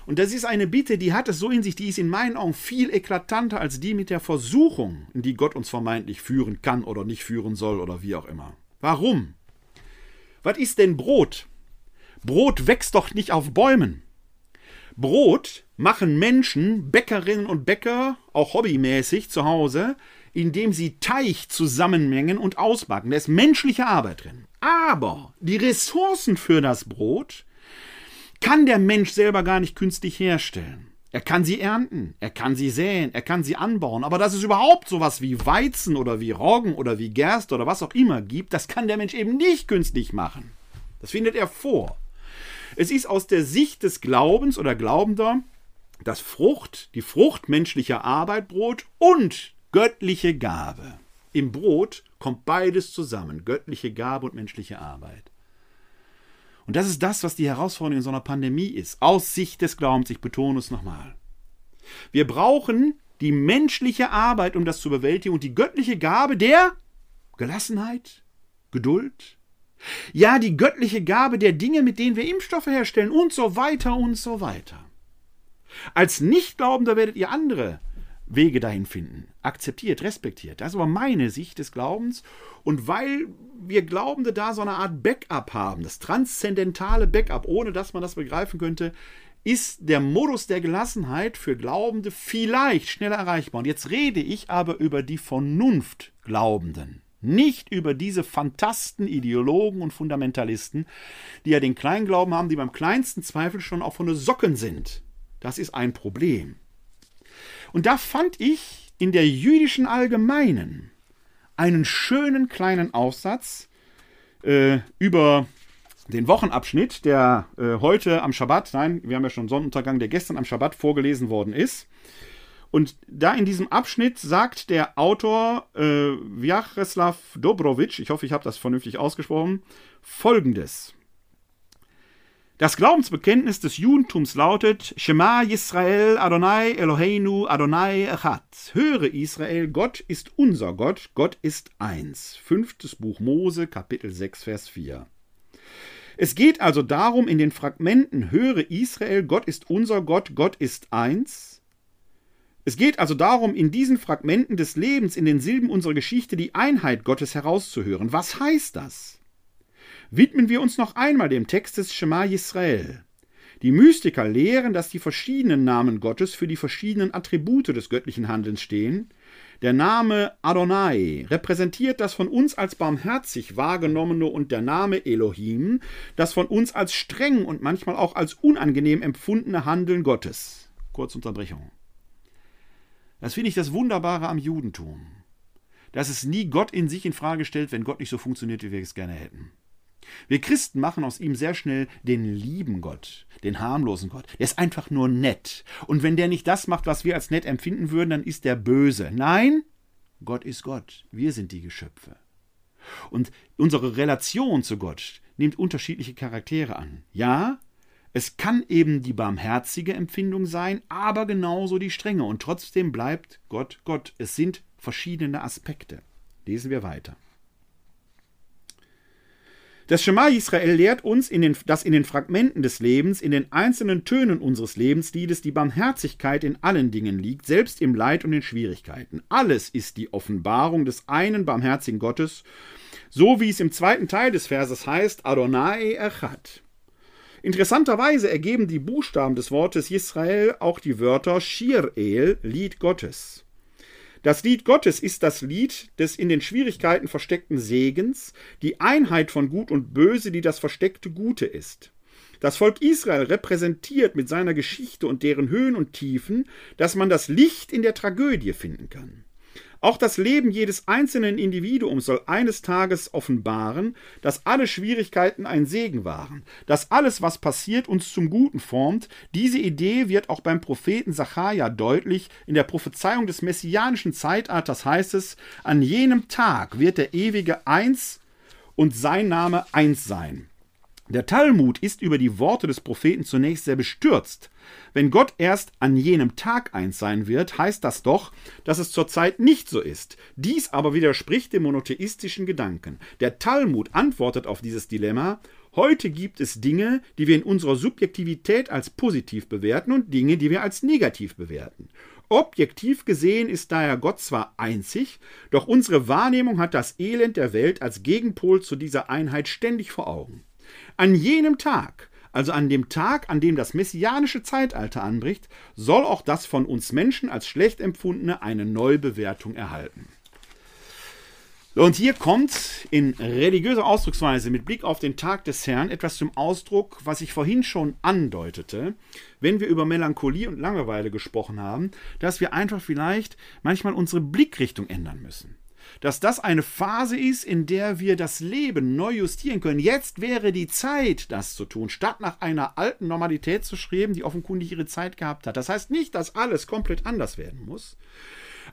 Und das ist eine Bitte, die hat es so in sich, die ist in meinen Augen viel eklatanter als die mit der Versuchung, in die Gott uns vermeintlich führen kann oder nicht führen soll oder wie auch immer. Warum? Was ist denn Brot? Brot wächst doch nicht auf Bäumen. Brot machen Menschen, Bäckerinnen und Bäcker, auch hobbymäßig zu Hause, indem sie Teig zusammenmengen und ausbacken. Da ist menschliche Arbeit drin. Aber die Ressourcen für das Brot kann der Mensch selber gar nicht künstlich herstellen. Er kann sie ernten, er kann sie säen, er kann sie anbauen, aber dass es überhaupt sowas wie Weizen oder wie Roggen oder wie Gerste oder was auch immer gibt, das kann der Mensch eben nicht künstlich machen. Das findet er vor. Es ist aus der Sicht des Glaubens oder Glaubender das Frucht, die Frucht menschlicher Arbeit, Brot und göttliche Gabe. Im Brot kommt beides zusammen, göttliche Gabe und menschliche Arbeit. Und das ist das, was die Herausforderung in so einer Pandemie ist, aus Sicht des Glaubens. Ich betone es nochmal. Wir brauchen die menschliche Arbeit, um das zu bewältigen und die göttliche Gabe der Gelassenheit, Geduld, ja die göttliche Gabe der Dinge, mit denen wir Impfstoffe herstellen und so weiter und so weiter. Als Nichtglaubender werdet ihr andere Wege dahin finden. Akzeptiert, respektiert. Das ist aber meine Sicht des Glaubens. Und weil wir Glaubende da so eine Art Backup haben, das transzendentale Backup, ohne dass man das begreifen könnte, ist der Modus der Gelassenheit für Glaubende vielleicht schneller erreichbar. Und jetzt rede ich aber über die Vernunft Glaubenden. Nicht über diese Fantasten, Ideologen und Fundamentalisten, die ja den Kleinglauben haben, die beim kleinsten Zweifel schon auch von den Socken sind. Das ist ein Problem. Und da fand ich in der jüdischen Allgemeinen einen schönen kleinen Aufsatz äh, über den Wochenabschnitt, der äh, heute am Schabbat, nein, wir haben ja schon Sonnenuntergang, der gestern am Schabbat vorgelesen worden ist. Und da in diesem Abschnitt sagt der Autor äh, Vyacheslav Dobrowitsch, ich hoffe, ich habe das vernünftig ausgesprochen, folgendes. Das Glaubensbekenntnis des Judentums lautet Shema Yisrael Adonai Eloheinu Adonai Echad. Höre Israel, Gott ist unser Gott, Gott ist eins. Fünftes Buch Mose, Kapitel 6, Vers 4. Es geht also darum, in den Fragmenten Höre Israel, Gott ist unser Gott, Gott ist eins. Es geht also darum, in diesen Fragmenten des Lebens, in den Silben unserer Geschichte, die Einheit Gottes herauszuhören. Was heißt das? Widmen wir uns noch einmal dem Text des Shema Yisrael. Die Mystiker lehren, dass die verschiedenen Namen Gottes für die verschiedenen Attribute des göttlichen Handelns stehen. Der Name Adonai repräsentiert das von uns als barmherzig wahrgenommene und der Name Elohim das von uns als streng und manchmal auch als unangenehm empfundene Handeln Gottes. Kurz Unterbrechung. Das finde ich das Wunderbare am Judentum. Dass es nie Gott in sich in Frage stellt, wenn Gott nicht so funktioniert, wie wir es gerne hätten. Wir Christen machen aus ihm sehr schnell den lieben Gott, den harmlosen Gott. Der ist einfach nur nett. Und wenn der nicht das macht, was wir als nett empfinden würden, dann ist der böse. Nein, Gott ist Gott. Wir sind die Geschöpfe. Und unsere Relation zu Gott nimmt unterschiedliche Charaktere an. Ja, es kann eben die barmherzige Empfindung sein, aber genauso die strenge. Und trotzdem bleibt Gott Gott. Es sind verschiedene Aspekte. Lesen wir weiter. Das Schema Israel lehrt uns, in den, dass in den Fragmenten des Lebens, in den einzelnen Tönen unseres Lebensliedes die Barmherzigkeit in allen Dingen liegt, selbst im Leid und den Schwierigkeiten. Alles ist die Offenbarung des einen barmherzigen Gottes, so wie es im zweiten Teil des Verses heißt, Adonai Echad. Interessanterweise ergeben die Buchstaben des Wortes Israel auch die Wörter Shir-El, Lied Gottes. Das Lied Gottes ist das Lied des in den Schwierigkeiten versteckten Segens, die Einheit von Gut und Böse, die das versteckte Gute ist. Das Volk Israel repräsentiert mit seiner Geschichte und deren Höhen und Tiefen, dass man das Licht in der Tragödie finden kann. Auch das Leben jedes einzelnen Individuums soll eines Tages offenbaren, dass alle Schwierigkeiten ein Segen waren, dass alles, was passiert, uns zum Guten formt. Diese Idee wird auch beim Propheten Sacharja deutlich. In der Prophezeiung des messianischen Zeitalters heißt es: An jenem Tag wird der Ewige eins und sein Name eins sein. Der Talmud ist über die Worte des Propheten zunächst sehr bestürzt. Wenn Gott erst an jenem Tag eins sein wird, heißt das doch, dass es zurzeit nicht so ist. Dies aber widerspricht dem monotheistischen Gedanken. Der Talmud antwortet auf dieses Dilemma Heute gibt es Dinge, die wir in unserer Subjektivität als positiv bewerten und Dinge, die wir als negativ bewerten. Objektiv gesehen ist daher Gott zwar einzig, doch unsere Wahrnehmung hat das Elend der Welt als Gegenpol zu dieser Einheit ständig vor Augen. An jenem Tag, also an dem Tag, an dem das messianische Zeitalter anbricht, soll auch das von uns Menschen als schlecht empfundene eine Neubewertung erhalten. Und hier kommt in religiöser Ausdrucksweise mit Blick auf den Tag des Herrn etwas zum Ausdruck, was ich vorhin schon andeutete, wenn wir über Melancholie und Langeweile gesprochen haben, dass wir einfach vielleicht manchmal unsere Blickrichtung ändern müssen dass das eine Phase ist, in der wir das Leben neu justieren können. Jetzt wäre die Zeit, das zu tun, statt nach einer alten Normalität zu streben, die offenkundig ihre Zeit gehabt hat. Das heißt nicht, dass alles komplett anders werden muss.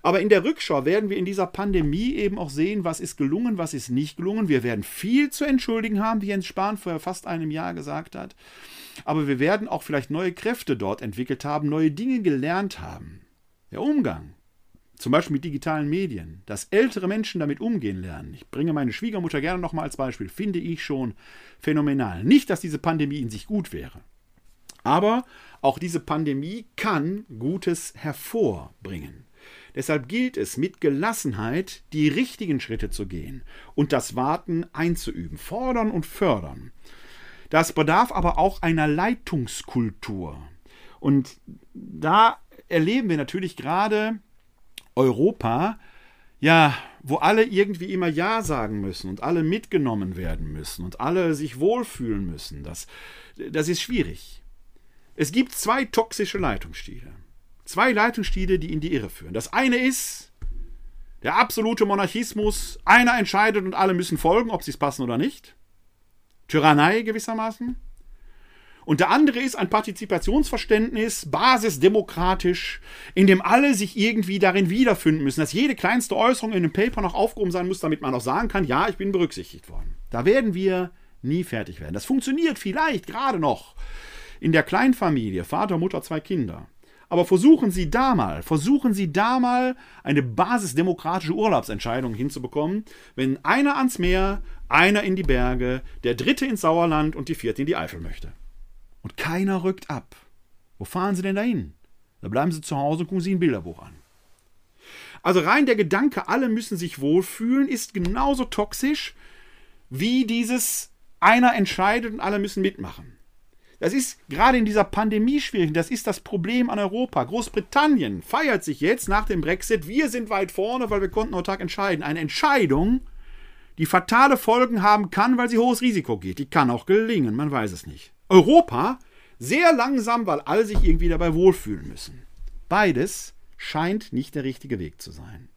Aber in der Rückschau werden wir in dieser Pandemie eben auch sehen, was ist gelungen, was ist nicht gelungen. Wir werden viel zu entschuldigen haben, wie Jens Spahn vor fast einem Jahr gesagt hat. Aber wir werden auch vielleicht neue Kräfte dort entwickelt haben, neue Dinge gelernt haben. Der Umgang zum Beispiel mit digitalen Medien, dass ältere Menschen damit umgehen lernen. Ich bringe meine Schwiegermutter gerne nochmal als Beispiel, finde ich schon phänomenal. Nicht, dass diese Pandemie in sich gut wäre. Aber auch diese Pandemie kann Gutes hervorbringen. Deshalb gilt es, mit Gelassenheit die richtigen Schritte zu gehen und das Warten einzuüben, fordern und fördern. Das bedarf aber auch einer Leitungskultur. Und da erleben wir natürlich gerade Europa, ja, wo alle irgendwie immer Ja sagen müssen und alle mitgenommen werden müssen und alle sich wohlfühlen müssen. Das, das ist schwierig. Es gibt zwei toxische Leitungsstile. Zwei Leitungsstile, die in die Irre führen. Das eine ist der absolute Monarchismus. Einer entscheidet und alle müssen folgen, ob sie es passen oder nicht. Tyrannei gewissermaßen. Und der andere ist ein Partizipationsverständnis, basisdemokratisch, in dem alle sich irgendwie darin wiederfinden müssen, dass jede kleinste Äußerung in dem Paper noch aufgehoben sein muss, damit man auch sagen kann, ja, ich bin berücksichtigt worden. Da werden wir nie fertig werden. Das funktioniert vielleicht gerade noch in der Kleinfamilie, Vater, Mutter, zwei Kinder. Aber versuchen Sie da mal, versuchen Sie da mal eine basisdemokratische Urlaubsentscheidung hinzubekommen, wenn einer ans Meer, einer in die Berge, der dritte ins Sauerland und die vierte in die Eifel möchte. Und keiner rückt ab. Wo fahren Sie denn dahin? Da bleiben Sie zu Hause und gucken Sie ein Bilderbuch an. Also rein der Gedanke, alle müssen sich wohlfühlen, ist genauso toxisch wie dieses einer entscheidet und alle müssen mitmachen. Das ist gerade in dieser Pandemie schwierig. Das ist das Problem an Europa. Großbritannien feiert sich jetzt nach dem Brexit. Wir sind weit vorne, weil wir konnten autark entscheiden. Eine Entscheidung, die fatale Folgen haben kann, weil sie hohes Risiko geht. Die kann auch gelingen, man weiß es nicht. Europa sehr langsam, weil alle sich irgendwie dabei wohlfühlen müssen. Beides scheint nicht der richtige Weg zu sein.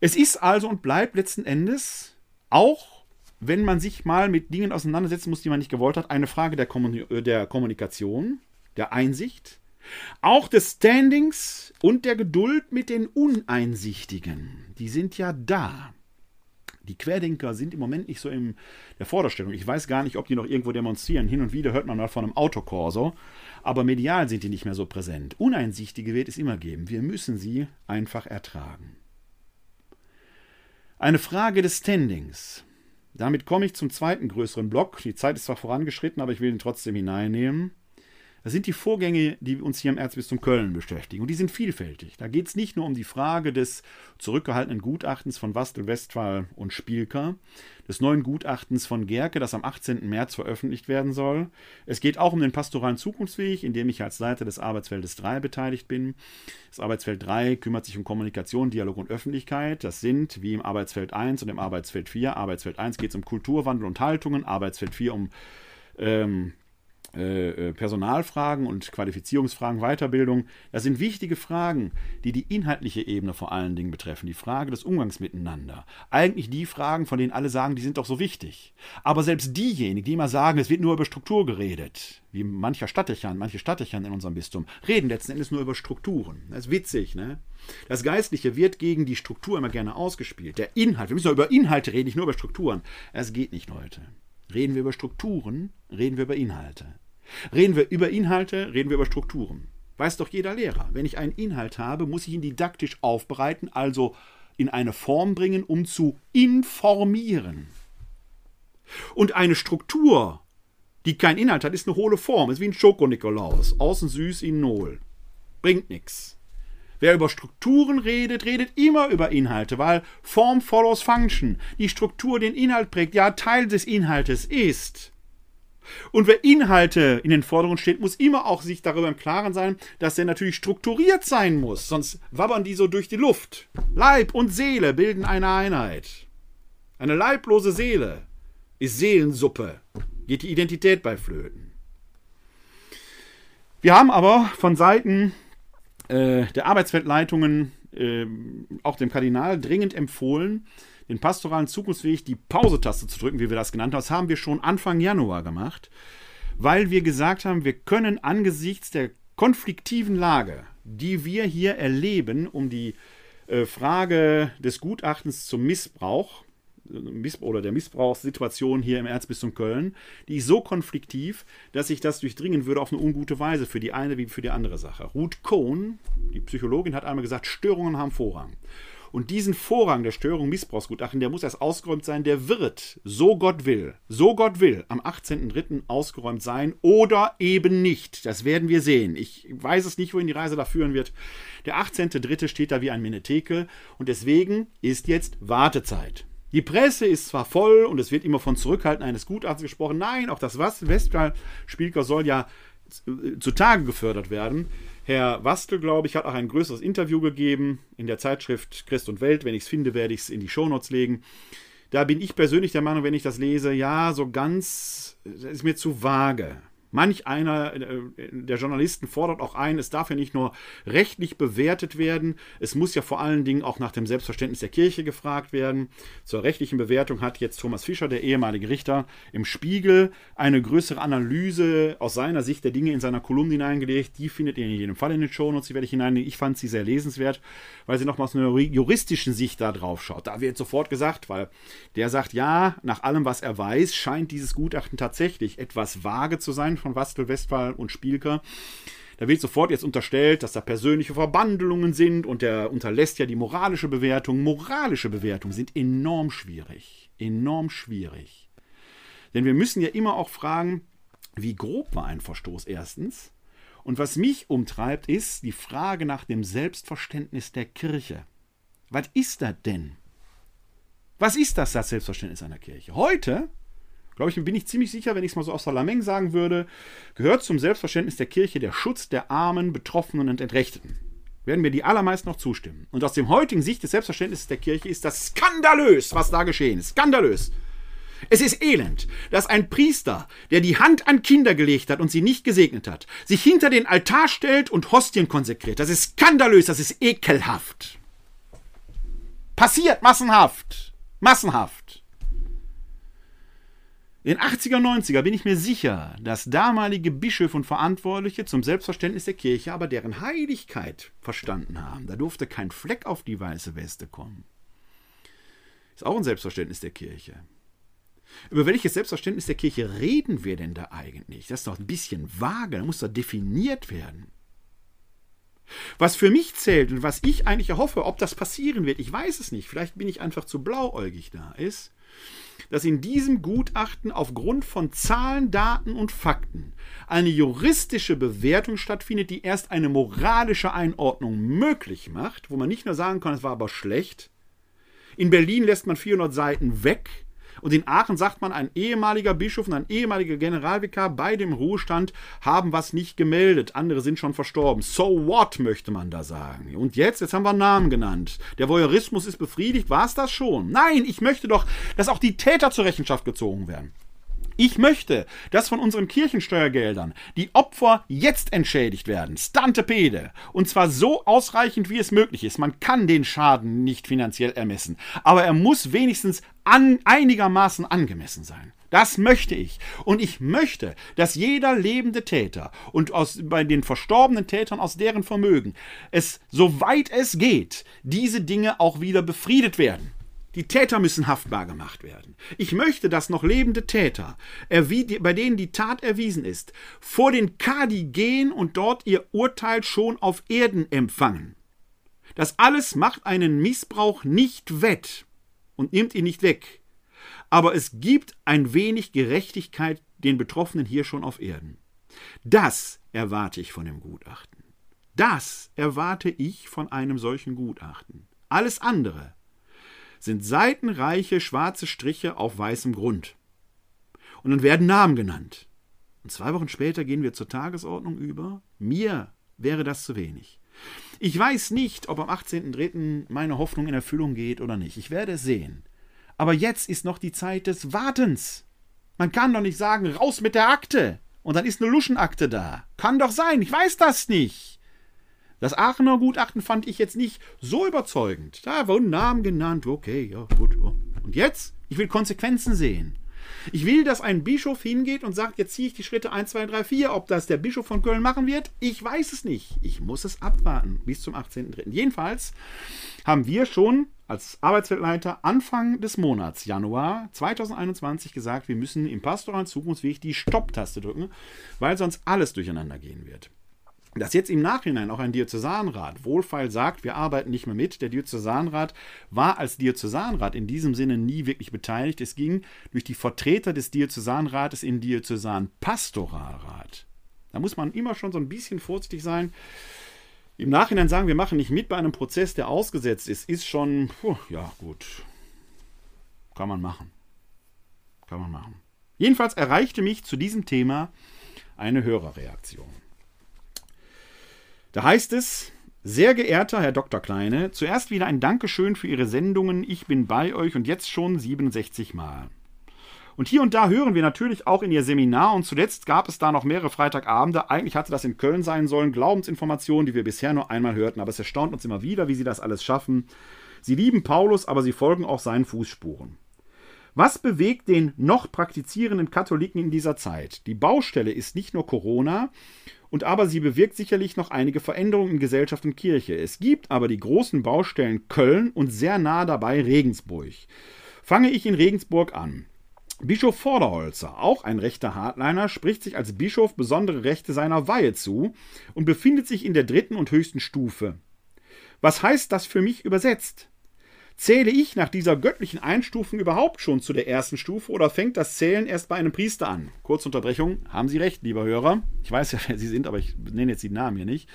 Es ist also und bleibt letzten Endes auch, wenn man sich mal mit Dingen auseinandersetzen muss, die man nicht gewollt hat, eine Frage der, Kommuni der Kommunikation, der Einsicht, auch des Standings und der Geduld mit den Uneinsichtigen. Die sind ja da. Die Querdenker sind im Moment nicht so in der Vorderstellung. Ich weiß gar nicht, ob die noch irgendwo demonstrieren. Hin und wieder hört man mal von einem Autokorso. Aber medial sind die nicht mehr so präsent. Uneinsichtige wird es immer geben. Wir müssen sie einfach ertragen. Eine Frage des Standings. Damit komme ich zum zweiten größeren Block. Die Zeit ist zwar vorangeschritten, aber ich will ihn trotzdem hineinnehmen. Das sind die Vorgänge, die uns hier im Erzbistum Köln beschäftigen. Und die sind vielfältig. Da geht es nicht nur um die Frage des zurückgehaltenen Gutachtens von Wastel, Westphal und Spielker, des neuen Gutachtens von Gerke, das am 18. März veröffentlicht werden soll. Es geht auch um den pastoralen Zukunftsweg, in dem ich als Leiter des Arbeitsfeldes 3 beteiligt bin. Das Arbeitsfeld 3 kümmert sich um Kommunikation, Dialog und Öffentlichkeit. Das sind, wie im Arbeitsfeld 1 und im Arbeitsfeld 4, Arbeitsfeld 1 geht es um Kulturwandel und Haltungen, Arbeitsfeld 4 um ähm, äh, äh, Personalfragen und Qualifizierungsfragen, Weiterbildung, das sind wichtige Fragen, die die inhaltliche Ebene vor allen Dingen betreffen, die Frage des Umgangs miteinander. Eigentlich die Fragen, von denen alle sagen, die sind doch so wichtig. Aber selbst diejenigen, die immer sagen, es wird nur über Struktur geredet, wie mancher Stadtdechern, manche Stadtdechern in unserem Bistum, reden letzten Endes nur über Strukturen. Das ist witzig, ne? Das Geistliche wird gegen die Struktur immer gerne ausgespielt. Der Inhalt, wir müssen doch über Inhalte reden, nicht nur über Strukturen. Es geht nicht, Leute. Reden wir über Strukturen, reden wir über Inhalte. Reden wir über Inhalte, reden wir über Strukturen. Weiß doch jeder Lehrer. Wenn ich einen Inhalt habe, muss ich ihn didaktisch aufbereiten, also in eine Form bringen, um zu informieren. Und eine Struktur, die keinen Inhalt hat, ist eine hohle Form. Ist wie ein Schoko-Nikolaus. Außen süß, innen hohl. Bringt nichts. Wer über Strukturen redet, redet immer über Inhalte, weil Form follows Function. Die Struktur den Inhalt prägt, ja Teil des Inhaltes ist. Und wer Inhalte in den Vordergrund steht, muss immer auch sich darüber im Klaren sein, dass er natürlich strukturiert sein muss, sonst wabbern die so durch die Luft. Leib und Seele bilden eine Einheit. Eine leiblose Seele ist Seelensuppe, geht die Identität bei Flöten. Wir haben aber von Seiten äh, der Arbeitsfeldleitungen äh, auch dem Kardinal dringend empfohlen, den pastoralen Zukunftsweg die Pause-Taste zu drücken, wie wir das genannt haben. Das haben wir schon Anfang Januar gemacht, weil wir gesagt haben, wir können angesichts der konfliktiven Lage, die wir hier erleben, um die äh, Frage des Gutachtens zum Missbrauch, oder der Missbrauchssituation hier im Erzbistum Köln, die ist so konfliktiv, dass sich das durchdringen würde auf eine ungute Weise für die eine wie für die andere Sache. Ruth Cohn, die Psychologin, hat einmal gesagt, Störungen haben Vorrang. Und diesen Vorrang der Störung Missbrauchsgutachten, der muss erst ausgeräumt sein, der wird, so Gott will, so Gott will, am 18.03. ausgeräumt sein oder eben nicht. Das werden wir sehen. Ich weiß es nicht, wohin die Reise da führen wird. Der 18.03. steht da wie ein Menetekel und deswegen ist jetzt Wartezeit. Die Presse ist zwar voll und es wird immer von Zurückhalten eines Gutachtens gesprochen. Nein, auch das Westphal-Spielker soll ja zutage gefördert werden. Herr Wastel, glaube ich, hat auch ein größeres Interview gegeben in der Zeitschrift Christ und Welt. Wenn ich es finde, werde ich es in die Shownotes legen. Da bin ich persönlich der Meinung, wenn ich das lese, ja, so ganz, das ist mir zu vage. Manch einer äh, der Journalisten fordert auch ein, es darf ja nicht nur rechtlich bewertet werden, es muss ja vor allen Dingen auch nach dem Selbstverständnis der Kirche gefragt werden. Zur rechtlichen Bewertung hat jetzt Thomas Fischer, der ehemalige Richter, im Spiegel eine größere Analyse aus seiner Sicht der Dinge in seiner Kolumne hineingelegt. Die findet ihr in jedem Fall in den Shownotes, die werde ich hineinlegen. Ich fand sie sehr lesenswert, weil sie nochmal aus einer juristischen Sicht da drauf schaut. Da wird sofort gesagt, weil der sagt, ja, nach allem, was er weiß, scheint dieses Gutachten tatsächlich etwas vage zu sein von Wastel, Westphal und Spielker. Da wird sofort jetzt unterstellt, dass da persönliche Verbandelungen sind und der unterlässt ja die moralische Bewertung. Moralische Bewertungen sind enorm schwierig. Enorm schwierig. Denn wir müssen ja immer auch fragen, wie grob war ein Verstoß erstens? Und was mich umtreibt, ist die Frage nach dem Selbstverständnis der Kirche. Was ist das denn? Was ist das, das Selbstverständnis einer Kirche? Heute glaube ich, bin ich ziemlich sicher, wenn ich es mal so aus Salameng sagen würde, gehört zum Selbstverständnis der Kirche der Schutz der Armen, Betroffenen und Entrechteten. Werden mir die allermeisten noch zustimmen. Und aus dem heutigen Sicht des Selbstverständnisses der Kirche ist das skandalös, was da geschehen ist. Skandalös. Es ist elend, dass ein Priester, der die Hand an Kinder gelegt hat und sie nicht gesegnet hat, sich hinter den Altar stellt und Hostien konsekriert. Das ist skandalös, das ist ekelhaft. Passiert massenhaft. Massenhaft. In den 80er, 90er bin ich mir sicher, dass damalige Bischöfe und Verantwortliche zum Selbstverständnis der Kirche aber deren Heiligkeit verstanden haben. Da durfte kein Fleck auf die weiße Weste kommen. Ist auch ein Selbstverständnis der Kirche. Über welches Selbstverständnis der Kirche reden wir denn da eigentlich? Das ist doch ein bisschen vage, da muss doch definiert werden. Was für mich zählt und was ich eigentlich erhoffe, ob das passieren wird, ich weiß es nicht, vielleicht bin ich einfach zu blauäugig da, ist, dass in diesem Gutachten aufgrund von Zahlen, Daten und Fakten eine juristische Bewertung stattfindet, die erst eine moralische Einordnung möglich macht, wo man nicht nur sagen kann, es war aber schlecht. In Berlin lässt man 400 Seiten weg und in Aachen sagt man, ein ehemaliger Bischof und ein ehemaliger Generalvikar bei dem Ruhestand haben was nicht gemeldet. Andere sind schon verstorben. So what, möchte man da sagen. Und jetzt, jetzt haben wir Namen genannt. Der Voyeurismus ist befriedigt. War es das schon? Nein, ich möchte doch, dass auch die Täter zur Rechenschaft gezogen werden. Ich möchte, dass von unseren Kirchensteuergeldern die Opfer jetzt entschädigt werden. Stantepede. Und zwar so ausreichend, wie es möglich ist. Man kann den Schaden nicht finanziell ermessen. Aber er muss wenigstens an, einigermaßen angemessen sein. Das möchte ich. Und ich möchte, dass jeder lebende Täter und aus, bei den verstorbenen Tätern aus deren Vermögen es, soweit es geht, diese Dinge auch wieder befriedet werden. Die Täter müssen haftbar gemacht werden. Ich möchte, dass noch lebende Täter, bei denen die Tat erwiesen ist, vor den Kadi gehen und dort ihr Urteil schon auf Erden empfangen. Das alles macht einen Missbrauch nicht wett und nimmt ihn nicht weg. Aber es gibt ein wenig Gerechtigkeit den Betroffenen hier schon auf Erden. Das erwarte ich von dem Gutachten. Das erwarte ich von einem solchen Gutachten. Alles andere sind seitenreiche schwarze Striche auf weißem Grund. Und dann werden Namen genannt. Und zwei Wochen später gehen wir zur Tagesordnung über. Mir wäre das zu wenig. Ich weiß nicht, ob am 18.03. meine Hoffnung in Erfüllung geht oder nicht. Ich werde es sehen. Aber jetzt ist noch die Zeit des Wartens. Man kann doch nicht sagen, raus mit der Akte. Und dann ist eine Luschenakte da. Kann doch sein, ich weiß das nicht. Das Aachener Gutachten fand ich jetzt nicht so überzeugend. Da wurden Namen genannt. Okay, ja, gut. Und jetzt? Ich will Konsequenzen sehen. Ich will, dass ein Bischof hingeht und sagt, jetzt ziehe ich die Schritte 1, 2, 3, 4. Ob das der Bischof von Köln machen wird, ich weiß es nicht. Ich muss es abwarten bis zum 18.03. Jedenfalls haben wir schon als Arbeitsweltleiter Anfang des Monats Januar 2021 gesagt, wir müssen im pastoralen Zukunftsweg die Stopptaste drücken, weil sonst alles durcheinander gehen wird. Dass jetzt im Nachhinein auch ein Diözesanrat wohlfeil sagt, wir arbeiten nicht mehr mit. Der Diözesanrat war als Diözesanrat in diesem Sinne nie wirklich beteiligt. Es ging durch die Vertreter des Diözesanrates in Diözesanpastoralrat. Da muss man immer schon so ein bisschen vorsichtig sein. Im Nachhinein sagen, wir machen nicht mit bei einem Prozess, der ausgesetzt ist, ist schon, puh, ja gut, kann man machen. Kann man machen. Jedenfalls erreichte mich zu diesem Thema eine Hörerreaktion. Da heißt es, sehr geehrter Herr Dr. Kleine, zuerst wieder ein Dankeschön für Ihre Sendungen. Ich bin bei euch und jetzt schon 67 Mal. Und hier und da hören wir natürlich auch in Ihr Seminar und zuletzt gab es da noch mehrere Freitagabende. Eigentlich hatte das in Köln sein sollen. Glaubensinformationen, die wir bisher nur einmal hörten, aber es erstaunt uns immer wieder, wie Sie das alles schaffen. Sie lieben Paulus, aber Sie folgen auch seinen Fußspuren. Was bewegt den noch praktizierenden Katholiken in dieser Zeit? Die Baustelle ist nicht nur Corona, und aber sie bewirkt sicherlich noch einige Veränderungen in Gesellschaft und Kirche. Es gibt aber die großen Baustellen Köln und sehr nah dabei Regensburg. Fange ich in Regensburg an. Bischof Vorderholzer, auch ein rechter Hardliner, spricht sich als Bischof besondere Rechte seiner Weihe zu und befindet sich in der dritten und höchsten Stufe. Was heißt das für mich übersetzt? Zähle ich nach dieser göttlichen Einstufung überhaupt schon zu der ersten Stufe oder fängt das Zählen erst bei einem Priester an? Kurze Unterbrechung, haben Sie recht, lieber Hörer. Ich weiß ja, wer Sie sind, aber ich nenne jetzt die Namen hier nicht.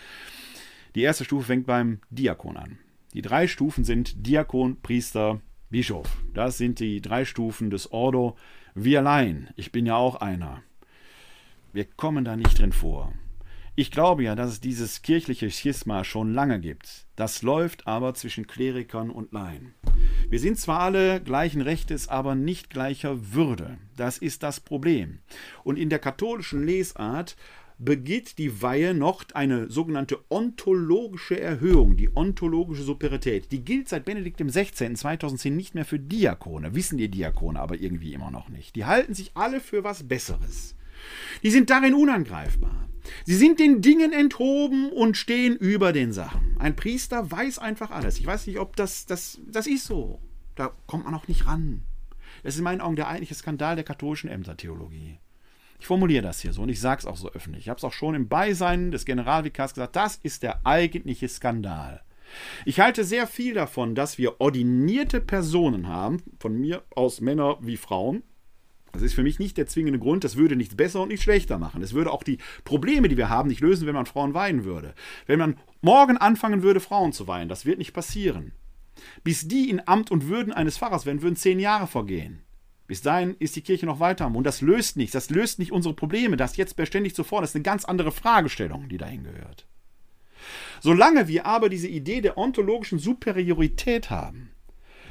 Die erste Stufe fängt beim Diakon an. Die drei Stufen sind Diakon, Priester, Bischof. Das sind die drei Stufen des Ordo. Wir allein, ich bin ja auch einer. Wir kommen da nicht drin vor. Ich glaube ja, dass es dieses kirchliche Schisma schon lange gibt. Das läuft aber zwischen Klerikern und Laien. Wir sind zwar alle gleichen Rechtes, aber nicht gleicher Würde. Das ist das Problem. Und in der katholischen Lesart begeht die Weihe noch eine sogenannte ontologische Erhöhung, die ontologische Superität. Die gilt seit Benedikt XVI. 2010 nicht mehr für Diakone, wissen die Diakone aber irgendwie immer noch nicht. Die halten sich alle für was Besseres. Die sind darin unangreifbar. Sie sind den Dingen enthoben und stehen über den Sachen. Ein Priester weiß einfach alles. Ich weiß nicht, ob das, das, das ist so. Da kommt man auch nicht ran. Das ist in meinen Augen der eigentliche Skandal der katholischen Ämtertheologie. Ich formuliere das hier so und ich sage es auch so öffentlich. Ich habe es auch schon im Beisein des Generalvikars gesagt, das ist der eigentliche Skandal. Ich halte sehr viel davon, dass wir ordinierte Personen haben, von mir aus Männer wie Frauen, das ist für mich nicht der zwingende Grund, das würde nichts besser und nicht schlechter machen. Es würde auch die Probleme, die wir haben, nicht lösen, wenn man Frauen weinen würde. Wenn man morgen anfangen würde, Frauen zu weinen, das wird nicht passieren. Bis die in Amt und Würden eines Pfarrers werden, würden zehn Jahre vergehen. Bis dahin ist die Kirche noch weiter und das löst nichts. Das löst nicht unsere Probleme. Das jetzt beständig zu fordern, ist eine ganz andere Fragestellung, die dahin gehört. Solange wir aber diese Idee der ontologischen Superiorität haben,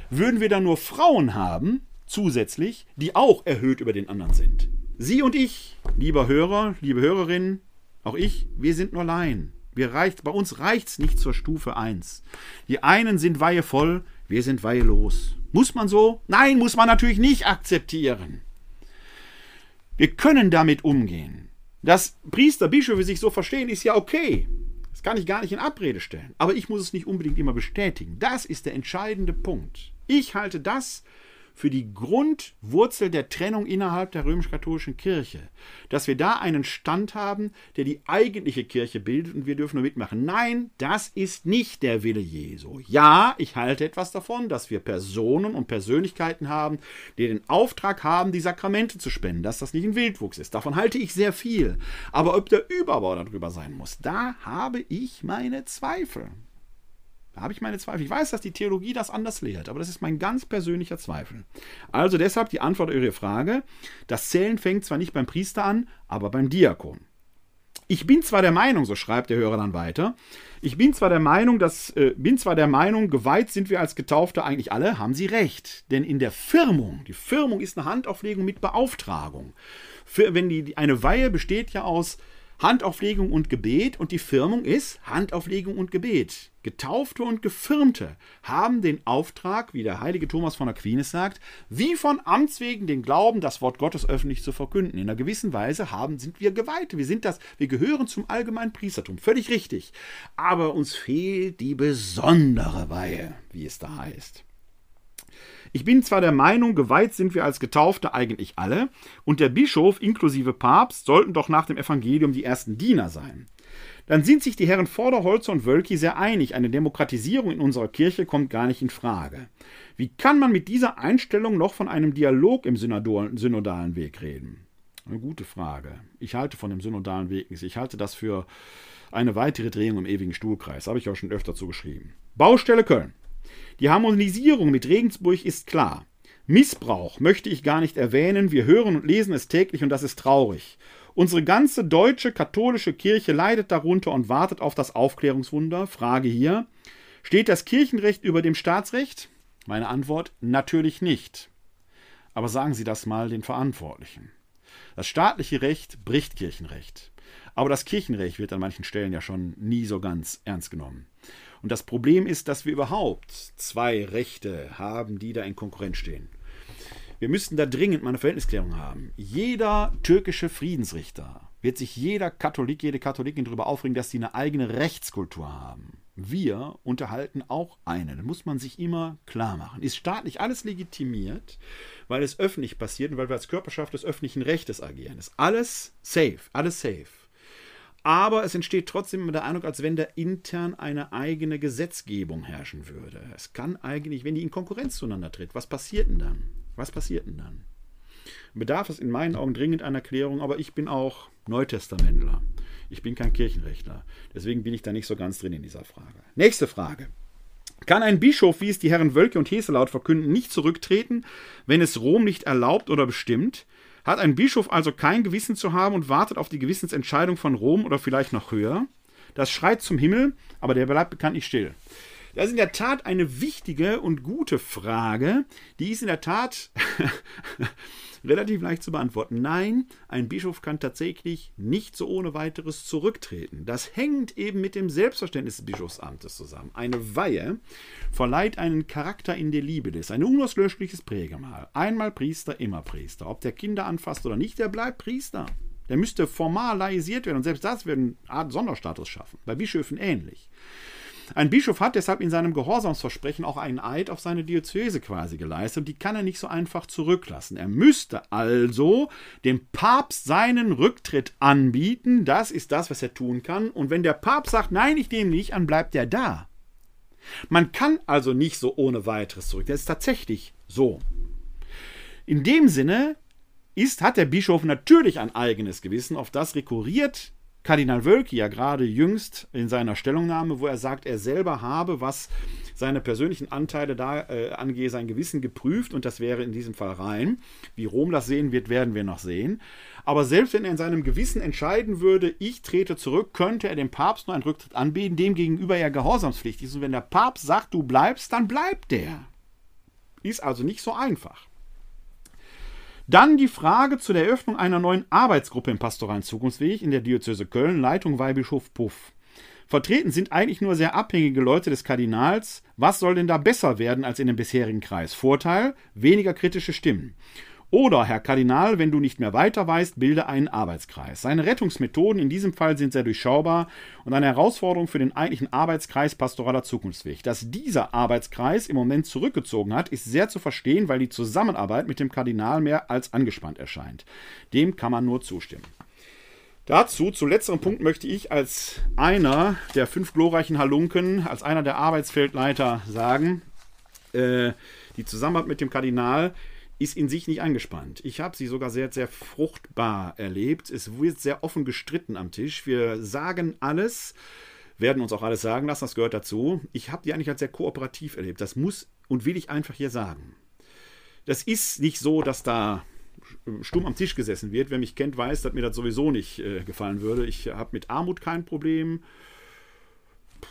würden wir dann nur Frauen haben, zusätzlich, die auch erhöht über den anderen sind. Sie und ich, lieber Hörer, liebe Hörerinnen, auch ich, wir sind nur Laien. Wir reicht, bei uns reicht es nicht zur Stufe 1. Die einen sind weihevoll, wir sind weihelos. Muss man so? Nein, muss man natürlich nicht akzeptieren. Wir können damit umgehen. Dass Priester, Bischöfe sich so verstehen, ist ja okay. Das kann ich gar nicht in Abrede stellen. Aber ich muss es nicht unbedingt immer bestätigen. Das ist der entscheidende Punkt. Ich halte das für die Grundwurzel der Trennung innerhalb der römisch-katholischen Kirche. Dass wir da einen Stand haben, der die eigentliche Kirche bildet und wir dürfen nur mitmachen. Nein, das ist nicht der Wille Jesu. Ja, ich halte etwas davon, dass wir Personen und Persönlichkeiten haben, die den Auftrag haben, die Sakramente zu spenden, dass das nicht ein Wildwuchs ist. Davon halte ich sehr viel. Aber ob der Überbau darüber sein muss, da habe ich meine Zweifel. Da habe ich meine Zweifel. Ich weiß, dass die Theologie das anders lehrt, aber das ist mein ganz persönlicher Zweifel. Also deshalb die Antwort auf Ihre Frage. Das Zählen fängt zwar nicht beim Priester an, aber beim Diakon. Ich bin zwar der Meinung, so schreibt der Hörer dann weiter, ich bin zwar der Meinung, dass, äh, bin zwar der Meinung, geweiht sind wir als Getaufte eigentlich alle, haben Sie recht. Denn in der Firmung, die Firmung ist eine Handauflegung mit Beauftragung. Für, wenn die, eine Weihe besteht ja aus Handauflegung und Gebet und die Firmung ist Handauflegung und Gebet. Getaufte und Gefirmte haben den Auftrag, wie der heilige Thomas von Aquinas sagt, wie von Amts wegen den Glauben, das Wort Gottes öffentlich zu verkünden. In einer gewissen Weise haben, sind wir Geweihte. Wir sind das, wir gehören zum allgemeinen Priestertum. Völlig richtig. Aber uns fehlt die besondere Weihe, wie es da heißt. Ich bin zwar der Meinung, geweiht sind wir als Getaufte eigentlich alle, und der Bischof inklusive Papst sollten doch nach dem Evangelium die ersten Diener sein. Dann sind sich die Herren Vorderholzer und Wölki sehr einig, eine Demokratisierung in unserer Kirche kommt gar nicht in Frage. Wie kann man mit dieser Einstellung noch von einem Dialog im synodalen Weg reden? Eine gute Frage. Ich halte von dem synodalen Weg nichts. Ich halte das für eine weitere Drehung im ewigen Stuhlkreis. Habe ich auch schon öfter zugeschrieben. Baustelle Köln. Die Harmonisierung mit Regensburg ist klar. Missbrauch möchte ich gar nicht erwähnen. Wir hören und lesen es täglich und das ist traurig. Unsere ganze deutsche katholische Kirche leidet darunter und wartet auf das Aufklärungswunder. Frage hier: Steht das Kirchenrecht über dem Staatsrecht? Meine Antwort: Natürlich nicht. Aber sagen Sie das mal den Verantwortlichen. Das staatliche Recht bricht Kirchenrecht. Aber das Kirchenrecht wird an manchen Stellen ja schon nie so ganz ernst genommen. Und das Problem ist, dass wir überhaupt zwei Rechte haben, die da in Konkurrenz stehen. Wir müssten da dringend mal eine Verhältnisklärung haben. Jeder türkische Friedensrichter wird sich jeder Katholik, jede Katholikin darüber aufregen, dass sie eine eigene Rechtskultur haben. Wir unterhalten auch eine. Das muss man sich immer klar machen. Ist staatlich alles legitimiert, weil es öffentlich passiert und weil wir als Körperschaft des öffentlichen Rechtes agieren. Ist alles safe, alles safe aber es entsteht trotzdem der Eindruck, als wenn da intern eine eigene Gesetzgebung herrschen würde. Es kann eigentlich, wenn die in Konkurrenz zueinander tritt, was passiert denn dann? Was passiert denn dann? Bedarf es in meinen Augen dringend einer Klärung, aber ich bin auch Neutestamentler. Ich bin kein Kirchenrechtler. Deswegen bin ich da nicht so ganz drin in dieser Frage. Nächste Frage. Kann ein Bischof, wie es die Herren Wölke und Heselaut verkünden, nicht zurücktreten, wenn es Rom nicht erlaubt oder bestimmt? Hat ein Bischof also kein Gewissen zu haben und wartet auf die Gewissensentscheidung von Rom oder vielleicht noch höher? Das schreit zum Himmel, aber der bleibt bekanntlich still. Das ist in der Tat eine wichtige und gute Frage. Die ist in der Tat relativ leicht zu beantworten. Nein, ein Bischof kann tatsächlich nicht so ohne weiteres zurücktreten. Das hängt eben mit dem Selbstverständnis des Bischofsamtes zusammen. Eine Weihe verleiht einen Charakter in der Liebe des, ein unauslöschliches Prägemal. Einmal Priester, immer Priester. Ob der Kinder anfasst oder nicht, der bleibt Priester. Der müsste formalisiert werden und selbst das würde eine Art Sonderstatus schaffen. Bei Bischöfen ähnlich. Ein Bischof hat deshalb in seinem Gehorsamsversprechen auch einen Eid auf seine Diözese quasi geleistet und die kann er nicht so einfach zurücklassen. Er müsste also dem Papst seinen Rücktritt anbieten. Das ist das, was er tun kann. Und wenn der Papst sagt, nein, ich nehme nicht an, bleibt er da. Man kann also nicht so ohne weiteres zurück. Das ist tatsächlich so. In dem Sinne ist, hat der Bischof natürlich ein eigenes Gewissen, auf das rekurriert Kardinal Wölki ja gerade jüngst in seiner Stellungnahme, wo er sagt, er selber habe, was seine persönlichen Anteile da äh, angehe, sein Gewissen geprüft und das wäre in diesem Fall rein. Wie Rom das sehen wird, werden wir noch sehen. Aber selbst wenn er in seinem Gewissen entscheiden würde, ich trete zurück, könnte er dem Papst nur einen Rücktritt anbieten, dem gegenüber er gehorsamspflichtig ist. Und wenn der Papst sagt, du bleibst, dann bleibt der. Ist also nicht so einfach. Dann die Frage zu der Eröffnung einer neuen Arbeitsgruppe im pastoralen Zukunftsweg in der Diözese Köln, Leitung Weihbischof Puff. Vertreten sind eigentlich nur sehr abhängige Leute des Kardinals. Was soll denn da besser werden als in dem bisherigen Kreis? Vorteil: weniger kritische Stimmen. Oder, Herr Kardinal, wenn du nicht mehr weiter weißt, bilde einen Arbeitskreis. Seine Rettungsmethoden in diesem Fall sind sehr durchschaubar und eine Herausforderung für den eigentlichen Arbeitskreis pastoraler Zukunftsweg. Dass dieser Arbeitskreis im Moment zurückgezogen hat, ist sehr zu verstehen, weil die Zusammenarbeit mit dem Kardinal mehr als angespannt erscheint. Dem kann man nur zustimmen. Dazu, zu letzterem Punkt, möchte ich als einer der fünf glorreichen Halunken, als einer der Arbeitsfeldleiter sagen, äh, die Zusammenarbeit mit dem Kardinal ist in sich nicht angespannt. Ich habe sie sogar sehr, sehr fruchtbar erlebt. Es wird sehr offen gestritten am Tisch. Wir sagen alles, werden uns auch alles sagen lassen, das gehört dazu. Ich habe die eigentlich als sehr kooperativ erlebt. Das muss und will ich einfach hier sagen. Das ist nicht so, dass da stumm am Tisch gesessen wird. Wer mich kennt, weiß, dass mir das sowieso nicht äh, gefallen würde. Ich habe mit Armut kein Problem,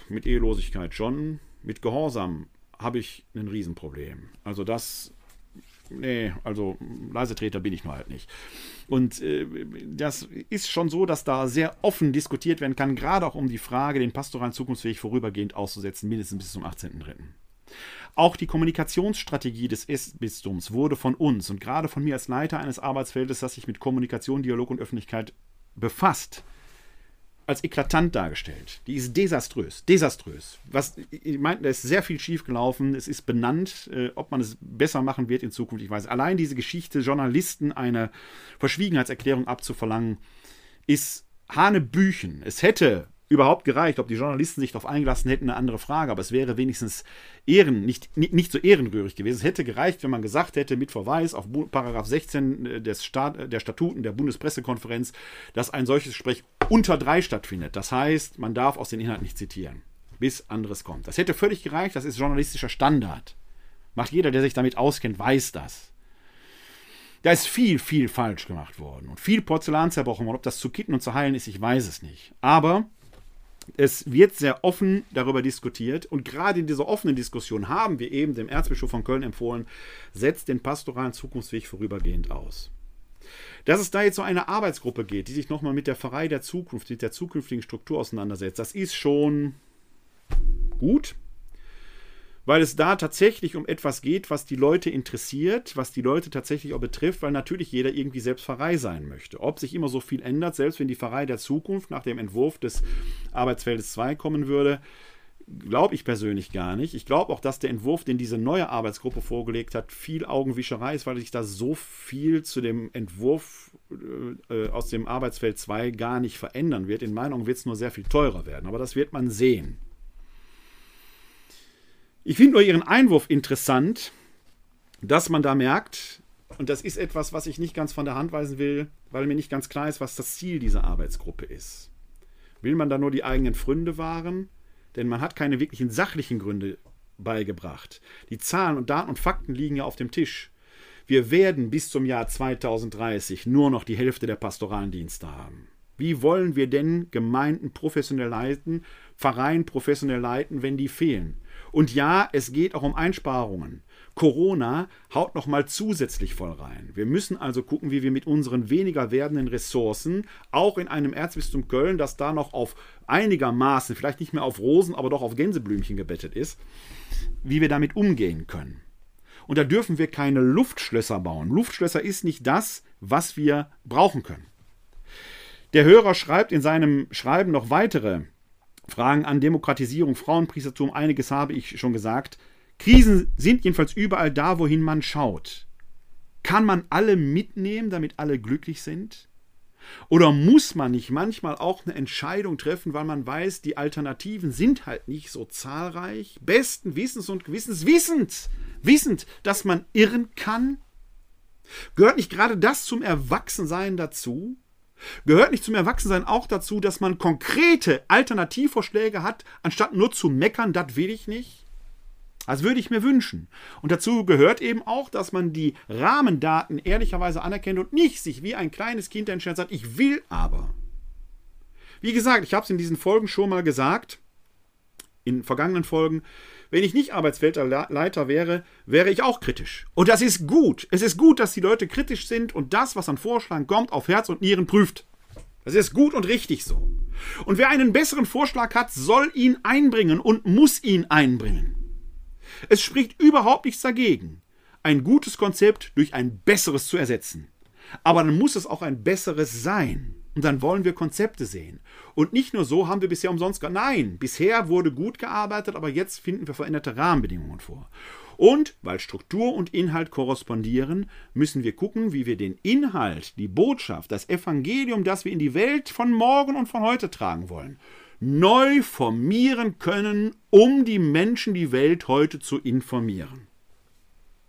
mit Ehelosigkeit schon, mit Gehorsam habe ich ein Riesenproblem. Also das nee, also Leisetreter bin ich nur halt nicht. Und äh, das ist schon so, dass da sehr offen diskutiert werden kann, gerade auch um die Frage, den pastoralen Zukunftsweg vorübergehend auszusetzen, mindestens bis zum 18.3. Auch die Kommunikationsstrategie des Bistums wurde von uns und gerade von mir als Leiter eines Arbeitsfeldes, das sich mit Kommunikation, Dialog und Öffentlichkeit befasst, als eklatant dargestellt. Die ist desaströs. Desaströs. Was, ich meine, da ist sehr viel schief gelaufen. Es ist benannt. Äh, ob man es besser machen wird in Zukunft, ich weiß. Allein diese Geschichte, Journalisten eine Verschwiegenheitserklärung abzuverlangen, ist Hanebüchen. Es hätte überhaupt gereicht. Ob die Journalisten sich darauf eingelassen hätten, eine andere Frage. Aber es wäre wenigstens Ehren, nicht, nicht, so ehrenrührig gewesen. Es hätte gereicht, wenn man gesagt hätte, mit Verweis auf Paragraph 16 äh, des Staat, äh, der Statuten der Bundespressekonferenz, dass ein solches Gespräch unter drei stattfindet. Das heißt, man darf aus den Inhalten nicht zitieren, bis anderes kommt. Das hätte völlig gereicht. Das ist journalistischer Standard. Macht jeder, der sich damit auskennt, weiß das. Da ist viel, viel falsch gemacht worden und viel Porzellan zerbrochen worden. Ob das zu kitten und zu heilen ist, ich weiß es nicht. Aber es wird sehr offen darüber diskutiert und gerade in dieser offenen Diskussion haben wir eben dem Erzbischof von Köln empfohlen, setzt den pastoralen Zukunftsweg vorübergehend aus. Dass es da jetzt so eine Arbeitsgruppe geht, die sich nochmal mit der Pfarrei der Zukunft, mit der zukünftigen Struktur auseinandersetzt, das ist schon gut weil es da tatsächlich um etwas geht, was die Leute interessiert, was die Leute tatsächlich auch betrifft, weil natürlich jeder irgendwie selbst Pfarrei sein möchte. Ob sich immer so viel ändert, selbst wenn die Pfarrei der Zukunft nach dem Entwurf des Arbeitsfeldes 2 kommen würde, glaube ich persönlich gar nicht. Ich glaube auch, dass der Entwurf, den diese neue Arbeitsgruppe vorgelegt hat, viel Augenwischerei ist, weil sich da so viel zu dem Entwurf äh, aus dem Arbeitsfeld 2 gar nicht verändern wird. In meinen Augen wird es nur sehr viel teurer werden, aber das wird man sehen. Ich finde nur Ihren Einwurf interessant, dass man da merkt, und das ist etwas, was ich nicht ganz von der Hand weisen will, weil mir nicht ganz klar ist, was das Ziel dieser Arbeitsgruppe ist. Will man da nur die eigenen Fründe wahren? Denn man hat keine wirklichen sachlichen Gründe beigebracht. Die Zahlen und Daten und Fakten liegen ja auf dem Tisch. Wir werden bis zum Jahr 2030 nur noch die Hälfte der pastoralen Dienste haben. Wie wollen wir denn Gemeinden professionell leiten, Pfarreien professionell leiten, wenn die fehlen? Und ja, es geht auch um Einsparungen. Corona haut noch mal zusätzlich voll rein. Wir müssen also gucken, wie wir mit unseren weniger werdenden Ressourcen, auch in einem Erzbistum Köln, das da noch auf einigermaßen, vielleicht nicht mehr auf Rosen, aber doch auf Gänseblümchen gebettet ist, wie wir damit umgehen können. Und da dürfen wir keine Luftschlösser bauen. Luftschlösser ist nicht das, was wir brauchen können. Der Hörer schreibt in seinem Schreiben noch weitere Fragen an Demokratisierung, Frauenpriestertum, einiges habe ich schon gesagt. Krisen sind jedenfalls überall da, wohin man schaut. Kann man alle mitnehmen, damit alle glücklich sind? Oder muss man nicht manchmal auch eine Entscheidung treffen, weil man weiß, die Alternativen sind halt nicht so zahlreich? Besten Wissens und Gewissens, wissend, wissend, dass man irren kann? Gehört nicht gerade das zum Erwachsensein dazu? Gehört nicht zum Erwachsensein auch dazu, dass man konkrete Alternativvorschläge hat, anstatt nur zu meckern, das will ich nicht? Das würde ich mir wünschen. Und dazu gehört eben auch, dass man die Rahmendaten ehrlicherweise anerkennt und nicht sich wie ein kleines Kind entscheidet, sagt, ich will aber. Wie gesagt, ich habe es in diesen Folgen schon mal gesagt, in vergangenen Folgen, wenn ich nicht Arbeitsfeldleiter wäre, wäre ich auch kritisch. Und das ist gut. Es ist gut, dass die Leute kritisch sind und das, was an Vorschlägen kommt, auf Herz und Nieren prüft. Das ist gut und richtig so. Und wer einen besseren Vorschlag hat, soll ihn einbringen und muss ihn einbringen. Es spricht überhaupt nichts dagegen, ein gutes Konzept durch ein besseres zu ersetzen. Aber dann muss es auch ein besseres sein. Und dann wollen wir Konzepte sehen. Und nicht nur so haben wir bisher umsonst. Nein, bisher wurde gut gearbeitet, aber jetzt finden wir veränderte Rahmenbedingungen vor. Und weil Struktur und Inhalt korrespondieren, müssen wir gucken, wie wir den Inhalt, die Botschaft, das Evangelium, das wir in die Welt von morgen und von heute tragen wollen, neu formieren können, um die Menschen, die Welt heute zu informieren.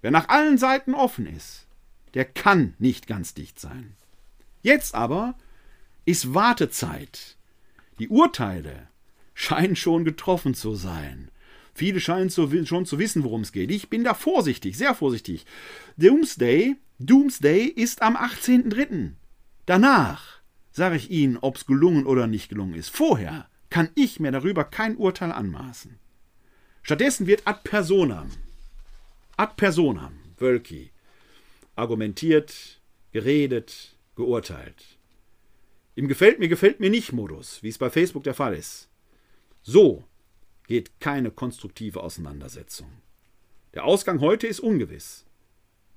Wer nach allen Seiten offen ist, der kann nicht ganz dicht sein. Jetzt aber ist Wartezeit. Die Urteile scheinen schon getroffen zu sein. Viele scheinen zu, schon zu wissen, worum es geht. Ich bin da vorsichtig, sehr vorsichtig. Doomsday, Doomsday ist am 18.03. Danach sage ich Ihnen, ob es gelungen oder nicht gelungen ist. Vorher kann ich mir darüber kein Urteil anmaßen. Stattdessen wird ad personam, ad personam, Wölki, argumentiert, geredet, geurteilt. Im Gefällt mir, gefällt mir nicht Modus, wie es bei Facebook der Fall ist. So geht keine konstruktive Auseinandersetzung. Der Ausgang heute ist ungewiss.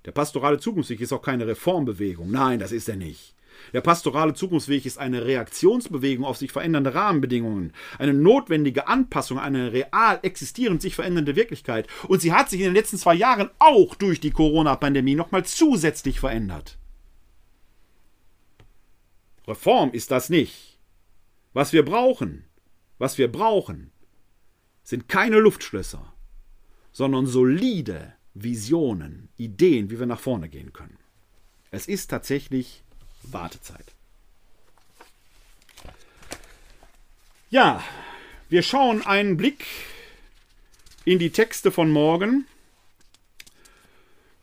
Der pastorale Zukunftsweg ist auch keine Reformbewegung. Nein, das ist er nicht. Der pastorale Zukunftsweg ist eine Reaktionsbewegung auf sich verändernde Rahmenbedingungen, eine notwendige Anpassung an eine real existierend sich verändernde Wirklichkeit. Und sie hat sich in den letzten zwei Jahren auch durch die Corona-Pandemie nochmal zusätzlich verändert. Reform ist das nicht. Was wir brauchen, was wir brauchen, sind keine Luftschlösser, sondern solide Visionen, Ideen, wie wir nach vorne gehen können. Es ist tatsächlich Wartezeit. Ja, wir schauen einen Blick in die Texte von morgen.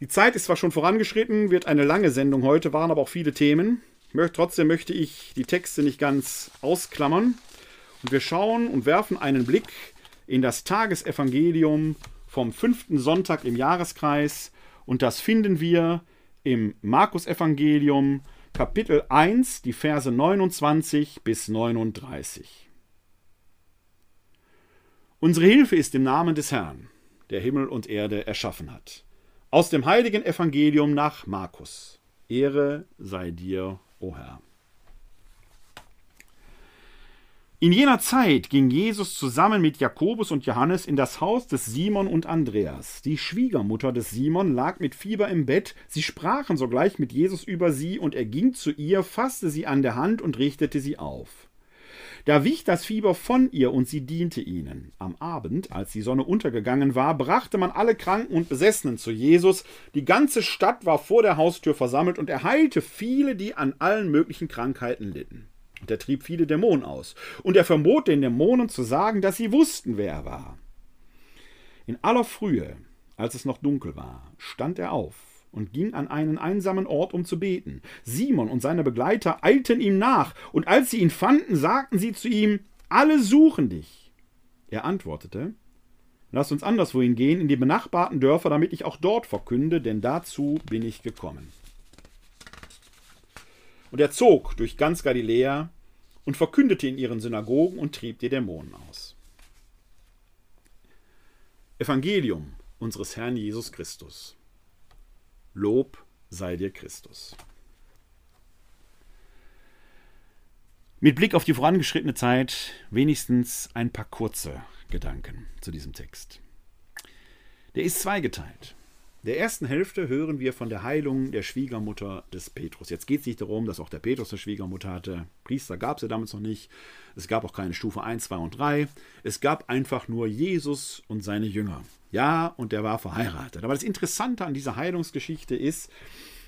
Die Zeit ist zwar schon vorangeschritten, wird eine lange Sendung heute, waren aber auch viele Themen. Trotzdem möchte ich die Texte nicht ganz ausklammern. Und wir schauen und werfen einen Blick in das Tagesevangelium vom fünften Sonntag im Jahreskreis. Und das finden wir im Markus-Evangelium, Kapitel 1, die Verse 29 bis 39. Unsere Hilfe ist im Namen des Herrn, der Himmel und Erde erschaffen hat. Aus dem heiligen Evangelium nach Markus. Ehre sei dir, o Herr. In jener Zeit ging Jesus zusammen mit Jakobus und Johannes in das Haus des Simon und Andreas. Die Schwiegermutter des Simon lag mit Fieber im Bett. Sie sprachen sogleich mit Jesus über sie, und er ging zu ihr, fasste sie an der Hand und richtete sie auf. Da wich das Fieber von ihr und sie diente ihnen. Am Abend, als die Sonne untergegangen war, brachte man alle Kranken und Besessenen zu Jesus. Die ganze Stadt war vor der Haustür versammelt und er heilte viele, die an allen möglichen Krankheiten litten. Und er trieb viele Dämonen aus. Und er verbot den Dämonen zu sagen, dass sie wussten, wer er war. In aller Frühe, als es noch dunkel war, stand er auf und ging an einen einsamen Ort, um zu beten. Simon und seine Begleiter eilten ihm nach, und als sie ihn fanden, sagten sie zu ihm, alle suchen dich. Er antwortete, Lass uns anderswohin gehen, in die benachbarten Dörfer, damit ich auch dort verkünde, denn dazu bin ich gekommen. Und er zog durch ganz Galiläa und verkündete in ihren Synagogen und trieb die Dämonen aus. Evangelium unseres Herrn Jesus Christus. Lob sei dir Christus. Mit Blick auf die vorangeschrittene Zeit wenigstens ein paar kurze Gedanken zu diesem Text. Der ist zweigeteilt der ersten Hälfte hören wir von der Heilung der Schwiegermutter des Petrus. Jetzt geht es nicht darum, dass auch der Petrus eine Schwiegermutter hatte. Priester gab es ja damals noch nicht. Es gab auch keine Stufe 1, 2 und 3. Es gab einfach nur Jesus und seine Jünger. Ja, und der war verheiratet. Aber das Interessante an dieser Heilungsgeschichte ist,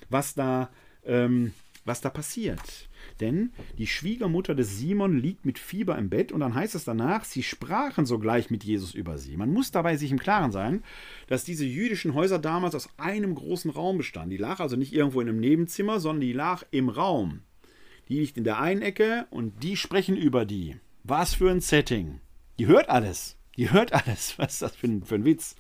was da, ähm, was da passiert. Denn die Schwiegermutter des Simon liegt mit Fieber im Bett und dann heißt es danach, sie sprachen sogleich mit Jesus über sie. Man muss dabei sich im Klaren sein, dass diese jüdischen Häuser damals aus einem großen Raum bestanden. Die lag also nicht irgendwo in einem Nebenzimmer, sondern die lag im Raum. Die liegt in der einen Ecke und die sprechen über die. Was für ein Setting. Die hört alles. Die hört alles. Was ist das für ein, für ein Witz?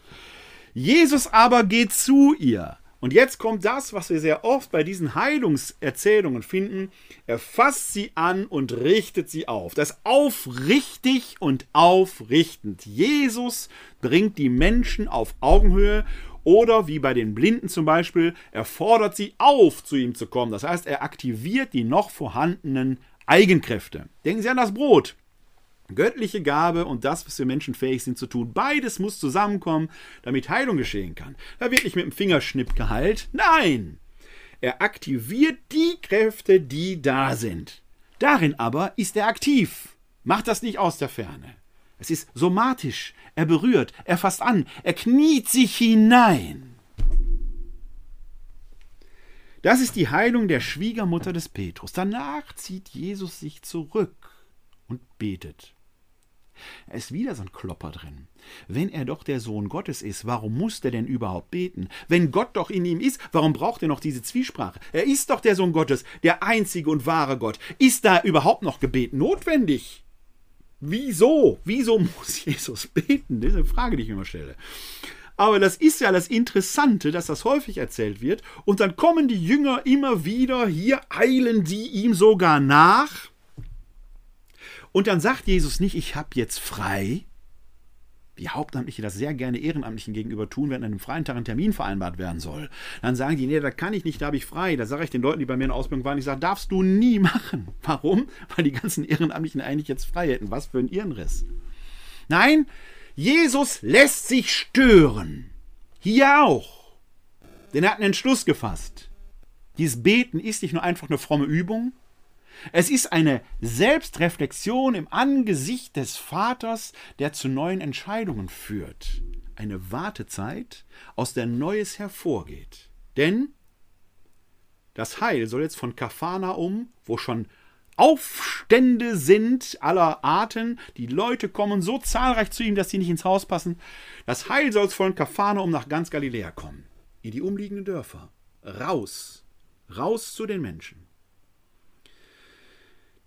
Jesus aber geht zu ihr und jetzt kommt das, was wir sehr oft bei diesen Heilungserzählungen finden. Er fasst sie an und richtet sie auf. Das aufrichtig und aufrichtend. Jesus bringt die Menschen auf Augenhöhe oder wie bei den Blinden zum Beispiel, er fordert sie auf, zu ihm zu kommen. Das heißt, er aktiviert die noch vorhandenen Eigenkräfte. Denken Sie an das Brot. Göttliche Gabe und das, was wir Menschen fähig sind zu tun, beides muss zusammenkommen, damit Heilung geschehen kann. Da wird nicht mit dem Fingerschnipp geheilt. Nein! Er aktiviert die Kräfte, die da sind. Darin aber ist er aktiv. Macht das nicht aus der Ferne. Es ist somatisch. Er berührt, er fasst an, er kniet sich hinein. Das ist die Heilung der Schwiegermutter des Petrus. Danach zieht Jesus sich zurück und betet. Ist wieder so ein Klopper drin. Wenn er doch der Sohn Gottes ist, warum muss er denn überhaupt beten? Wenn Gott doch in ihm ist, warum braucht er noch diese Zwiesprache? Er ist doch der Sohn Gottes, der einzige und wahre Gott. Ist da überhaupt noch Gebet notwendig? Wieso? Wieso muss Jesus beten? Das ist eine Frage, die ich mir immer stelle. Aber das ist ja das Interessante, dass das häufig erzählt wird. Und dann kommen die Jünger immer wieder, hier eilen sie ihm sogar nach und dann sagt Jesus nicht, ich habe jetzt frei. wie Hauptamtliche das sehr gerne Ehrenamtlichen gegenüber tun, wenn an einem freien Tag ein Termin vereinbart werden soll. Dann sagen die, nee, da kann ich nicht, da habe ich frei. Da sage ich den Leuten, die bei mir in Ausbildung waren, ich sage, darfst du nie machen. Warum? Weil die ganzen Ehrenamtlichen eigentlich jetzt frei hätten. Was für ein Ehrenriss. Nein, Jesus lässt sich stören. Hier auch. Denn er hat einen Entschluss gefasst. Dieses Beten ist nicht nur einfach eine fromme Übung, es ist eine Selbstreflexion im Angesicht des Vaters, der zu neuen Entscheidungen führt. Eine Wartezeit, aus der Neues hervorgeht. Denn das Heil soll jetzt von Kafana um, wo schon Aufstände sind aller Arten, die Leute kommen so zahlreich zu ihm, dass sie nicht ins Haus passen. Das Heil soll von Kafana um nach ganz Galiläa kommen, in die umliegenden Dörfer. Raus, raus zu den Menschen.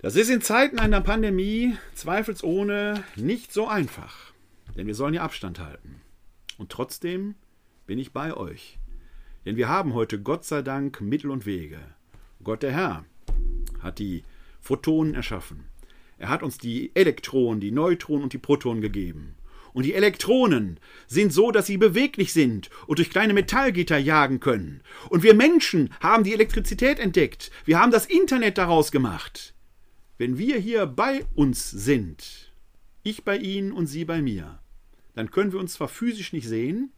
Das ist in Zeiten einer Pandemie zweifelsohne nicht so einfach, denn wir sollen ja Abstand halten. Und trotzdem bin ich bei euch, denn wir haben heute Gott sei Dank Mittel und Wege. Gott der Herr hat die Photonen erschaffen. Er hat uns die Elektronen, die Neutronen und die Protonen gegeben. Und die Elektronen sind so, dass sie beweglich sind und durch kleine Metallgitter jagen können. Und wir Menschen haben die Elektrizität entdeckt. Wir haben das Internet daraus gemacht. Wenn wir hier bei uns sind, ich bei Ihnen und Sie bei mir, dann können wir uns zwar physisch nicht sehen,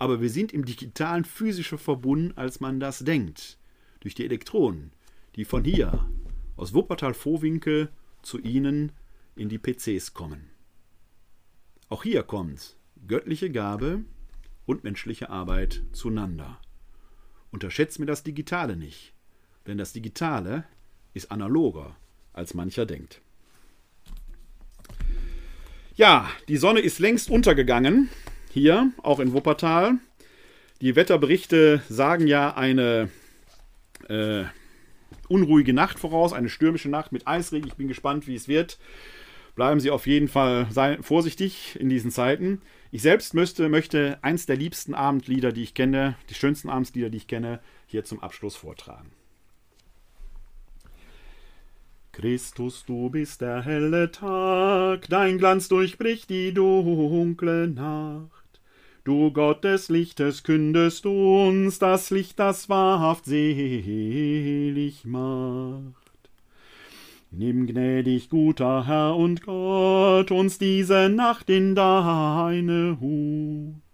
aber wir sind im digitalen physischer verbunden, als man das denkt. Durch die Elektronen, die von hier, aus Wuppertal-Vohwinkel, zu Ihnen in die PCs kommen. Auch hier kommt göttliche Gabe und menschliche Arbeit zueinander. Unterschätzt mir das Digitale nicht, denn das Digitale ist analoger als mancher denkt. Ja, die Sonne ist längst untergegangen, hier auch in Wuppertal. Die Wetterberichte sagen ja eine äh, unruhige Nacht voraus, eine stürmische Nacht mit Eisregen. Ich bin gespannt, wie es wird. Bleiben Sie auf jeden Fall vorsichtig in diesen Zeiten. Ich selbst möchte, möchte eins der liebsten Abendlieder, die ich kenne, die schönsten Abendlieder, die ich kenne, hier zum Abschluss vortragen. Christus, du bist der helle Tag, dein Glanz durchbricht die dunkle Nacht. Du Gott des Lichtes kündest uns das Licht, das wahrhaft selig macht. Nimm gnädig, guter Herr und Gott, uns diese Nacht in deine Hut.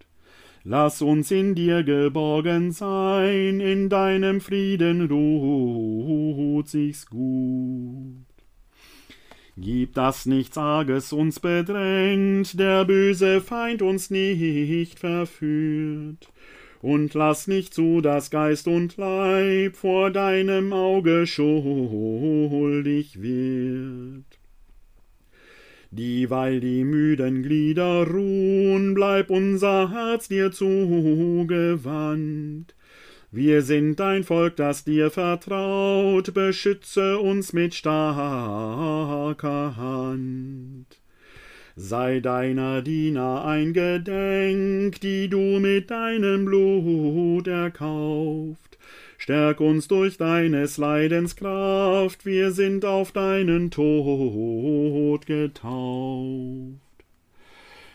Lass uns in dir geborgen sein, in deinem Frieden ruht sich's gut. Gib, dass nichts Arges uns bedrängt, der böse Feind uns nicht verführt. Und lass nicht zu, dass Geist und Leib vor deinem Auge schuldig wird. Dieweil die müden Glieder ruhen, bleib unser Herz dir zugewandt. Wir sind dein Volk, das dir vertraut, beschütze uns mit starker Hand. Sei deiner Diener eingedenk, die du mit deinem Blut erkauft. Stärk uns durch deines Leidens Kraft, wir sind auf deinen Tod getauft.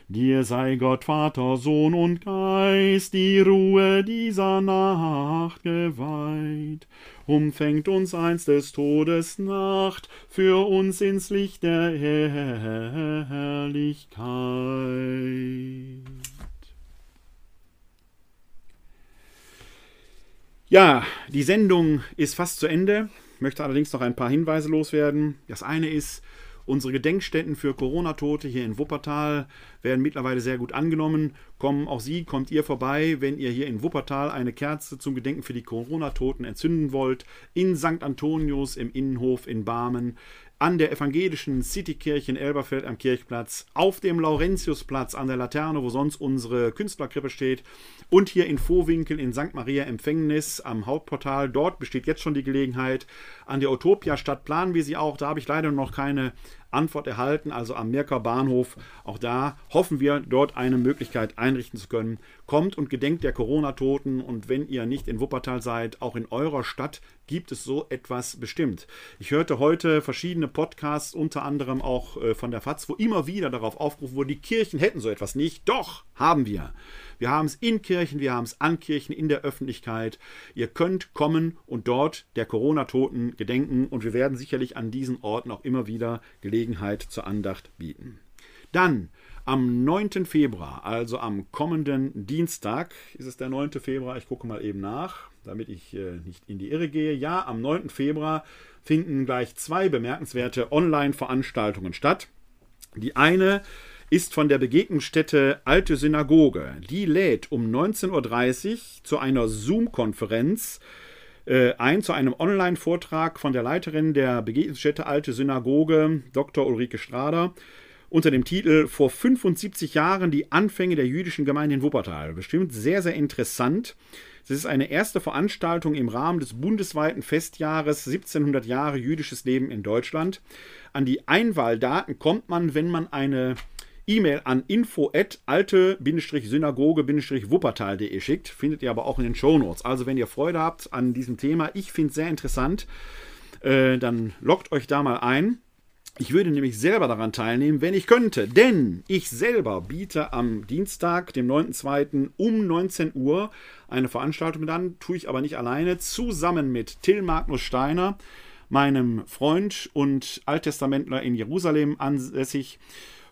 Dir sei Gott Vater, Sohn und Geist die Ruhe dieser Nacht geweiht. Umfängt uns einst des Todes Nacht, für uns ins Licht der Herrlichkeit. Ja, die Sendung ist fast zu Ende. Ich möchte allerdings noch ein paar Hinweise loswerden. Das eine ist, Unsere Gedenkstätten für Corona-Tote hier in Wuppertal werden mittlerweile sehr gut angenommen. Kommen auch Sie, kommt ihr vorbei, wenn ihr hier in Wuppertal eine Kerze zum Gedenken für die Corona-Toten entzünden wollt. In St. Antonius im Innenhof in Barmen an der evangelischen Citykirche in Elberfeld am Kirchplatz, auf dem Laurentiusplatz an der Laterne, wo sonst unsere Künstlerkrippe steht, und hier in Vohwinkel in St. Maria Empfängnis am Hauptportal. Dort besteht jetzt schon die Gelegenheit. An der Utopia Stadt planen wir sie auch. Da habe ich leider noch keine Antwort erhalten, also am Mirker Bahnhof. Auch da hoffen wir, dort eine Möglichkeit einrichten zu können. Kommt und gedenkt der Corona-Toten und wenn ihr nicht in Wuppertal seid, auch in eurer Stadt gibt es so etwas bestimmt. Ich hörte heute verschiedene Podcasts, unter anderem auch äh, von der FAZ, wo immer wieder darauf aufgerufen wurde, die Kirchen hätten so etwas nicht. Doch, haben wir. Wir haben es in Kirchen, wir haben es an Kirchen, in der Öffentlichkeit. Ihr könnt kommen und dort der Corona-Toten gedenken und wir werden sicherlich an diesen Orten auch immer wieder Gelegenheit zur Andacht bieten. Dann am 9. Februar, also am kommenden Dienstag, ist es der 9. Februar, ich gucke mal eben nach, damit ich äh, nicht in die Irre gehe. Ja, am 9. Februar finden gleich zwei bemerkenswerte Online-Veranstaltungen statt. Die eine ist von der Begegnungsstätte Alte Synagoge. Die lädt um 19.30 Uhr zu einer Zoom-Konferenz äh, ein, zu einem Online-Vortrag von der Leiterin der Begegnungsstätte Alte Synagoge, Dr. Ulrike Strader, unter dem Titel Vor 75 Jahren die Anfänge der jüdischen Gemeinde in Wuppertal. Bestimmt sehr, sehr interessant. Es ist eine erste Veranstaltung im Rahmen des bundesweiten Festjahres 1700 Jahre jüdisches Leben in Deutschland. An die Einwahldaten kommt man, wenn man eine E-Mail an info-alte-synagoge-wuppertal.de schickt. Findet ihr aber auch in den Shownotes. Also, wenn ihr Freude habt an diesem Thema, ich finde es sehr interessant, äh, dann loggt euch da mal ein. Ich würde nämlich selber daran teilnehmen, wenn ich könnte, denn ich selber biete am Dienstag, dem 9.2. um 19 Uhr eine Veranstaltung an, tue ich aber nicht alleine, zusammen mit Till Magnus Steiner, meinem Freund und Alttestamentler in Jerusalem ansässig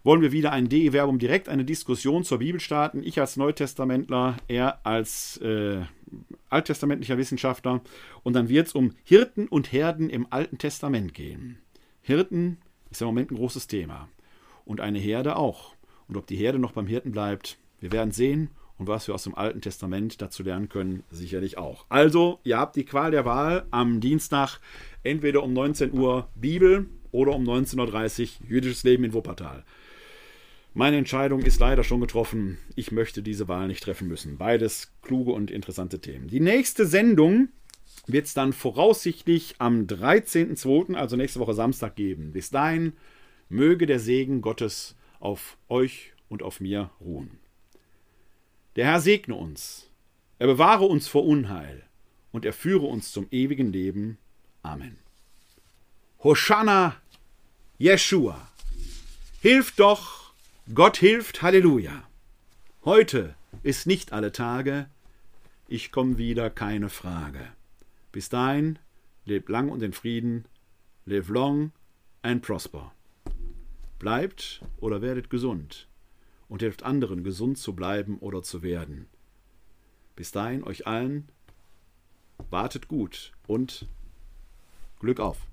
wollen wir wieder ein DE-Verbum direkt eine Diskussion zur Bibel starten. Ich als Neutestamentler, er als äh, alttestamentlicher Wissenschaftler. Und dann wird es um Hirten und Herden im Alten Testament gehen. Hirten ist im Moment ein großes Thema. Und eine Herde auch. Und ob die Herde noch beim Hirten bleibt, wir werden sehen. Und was wir aus dem Alten Testament dazu lernen können, sicherlich auch. Also, ihr habt die Qual der Wahl am Dienstag, entweder um 19 Uhr Bibel oder um 19.30 Uhr jüdisches Leben in Wuppertal. Meine Entscheidung ist leider schon getroffen. Ich möchte diese Wahl nicht treffen müssen. Beides kluge und interessante Themen. Die nächste Sendung wird es dann voraussichtlich am 13.02., also nächste Woche Samstag, geben. Bis dahin möge der Segen Gottes auf euch und auf mir ruhen. Der Herr segne uns, er bewahre uns vor Unheil und er führe uns zum ewigen Leben. Amen. Hosanna, Jeshua, hilf doch, Gott hilft, Halleluja. Heute ist nicht alle Tage, ich komme wieder, keine Frage. Bis dahin, lebt lang und in Frieden, live long and prosper. Bleibt oder werdet gesund und hilft anderen, gesund zu bleiben oder zu werden. Bis dahin euch allen, wartet gut und Glück auf.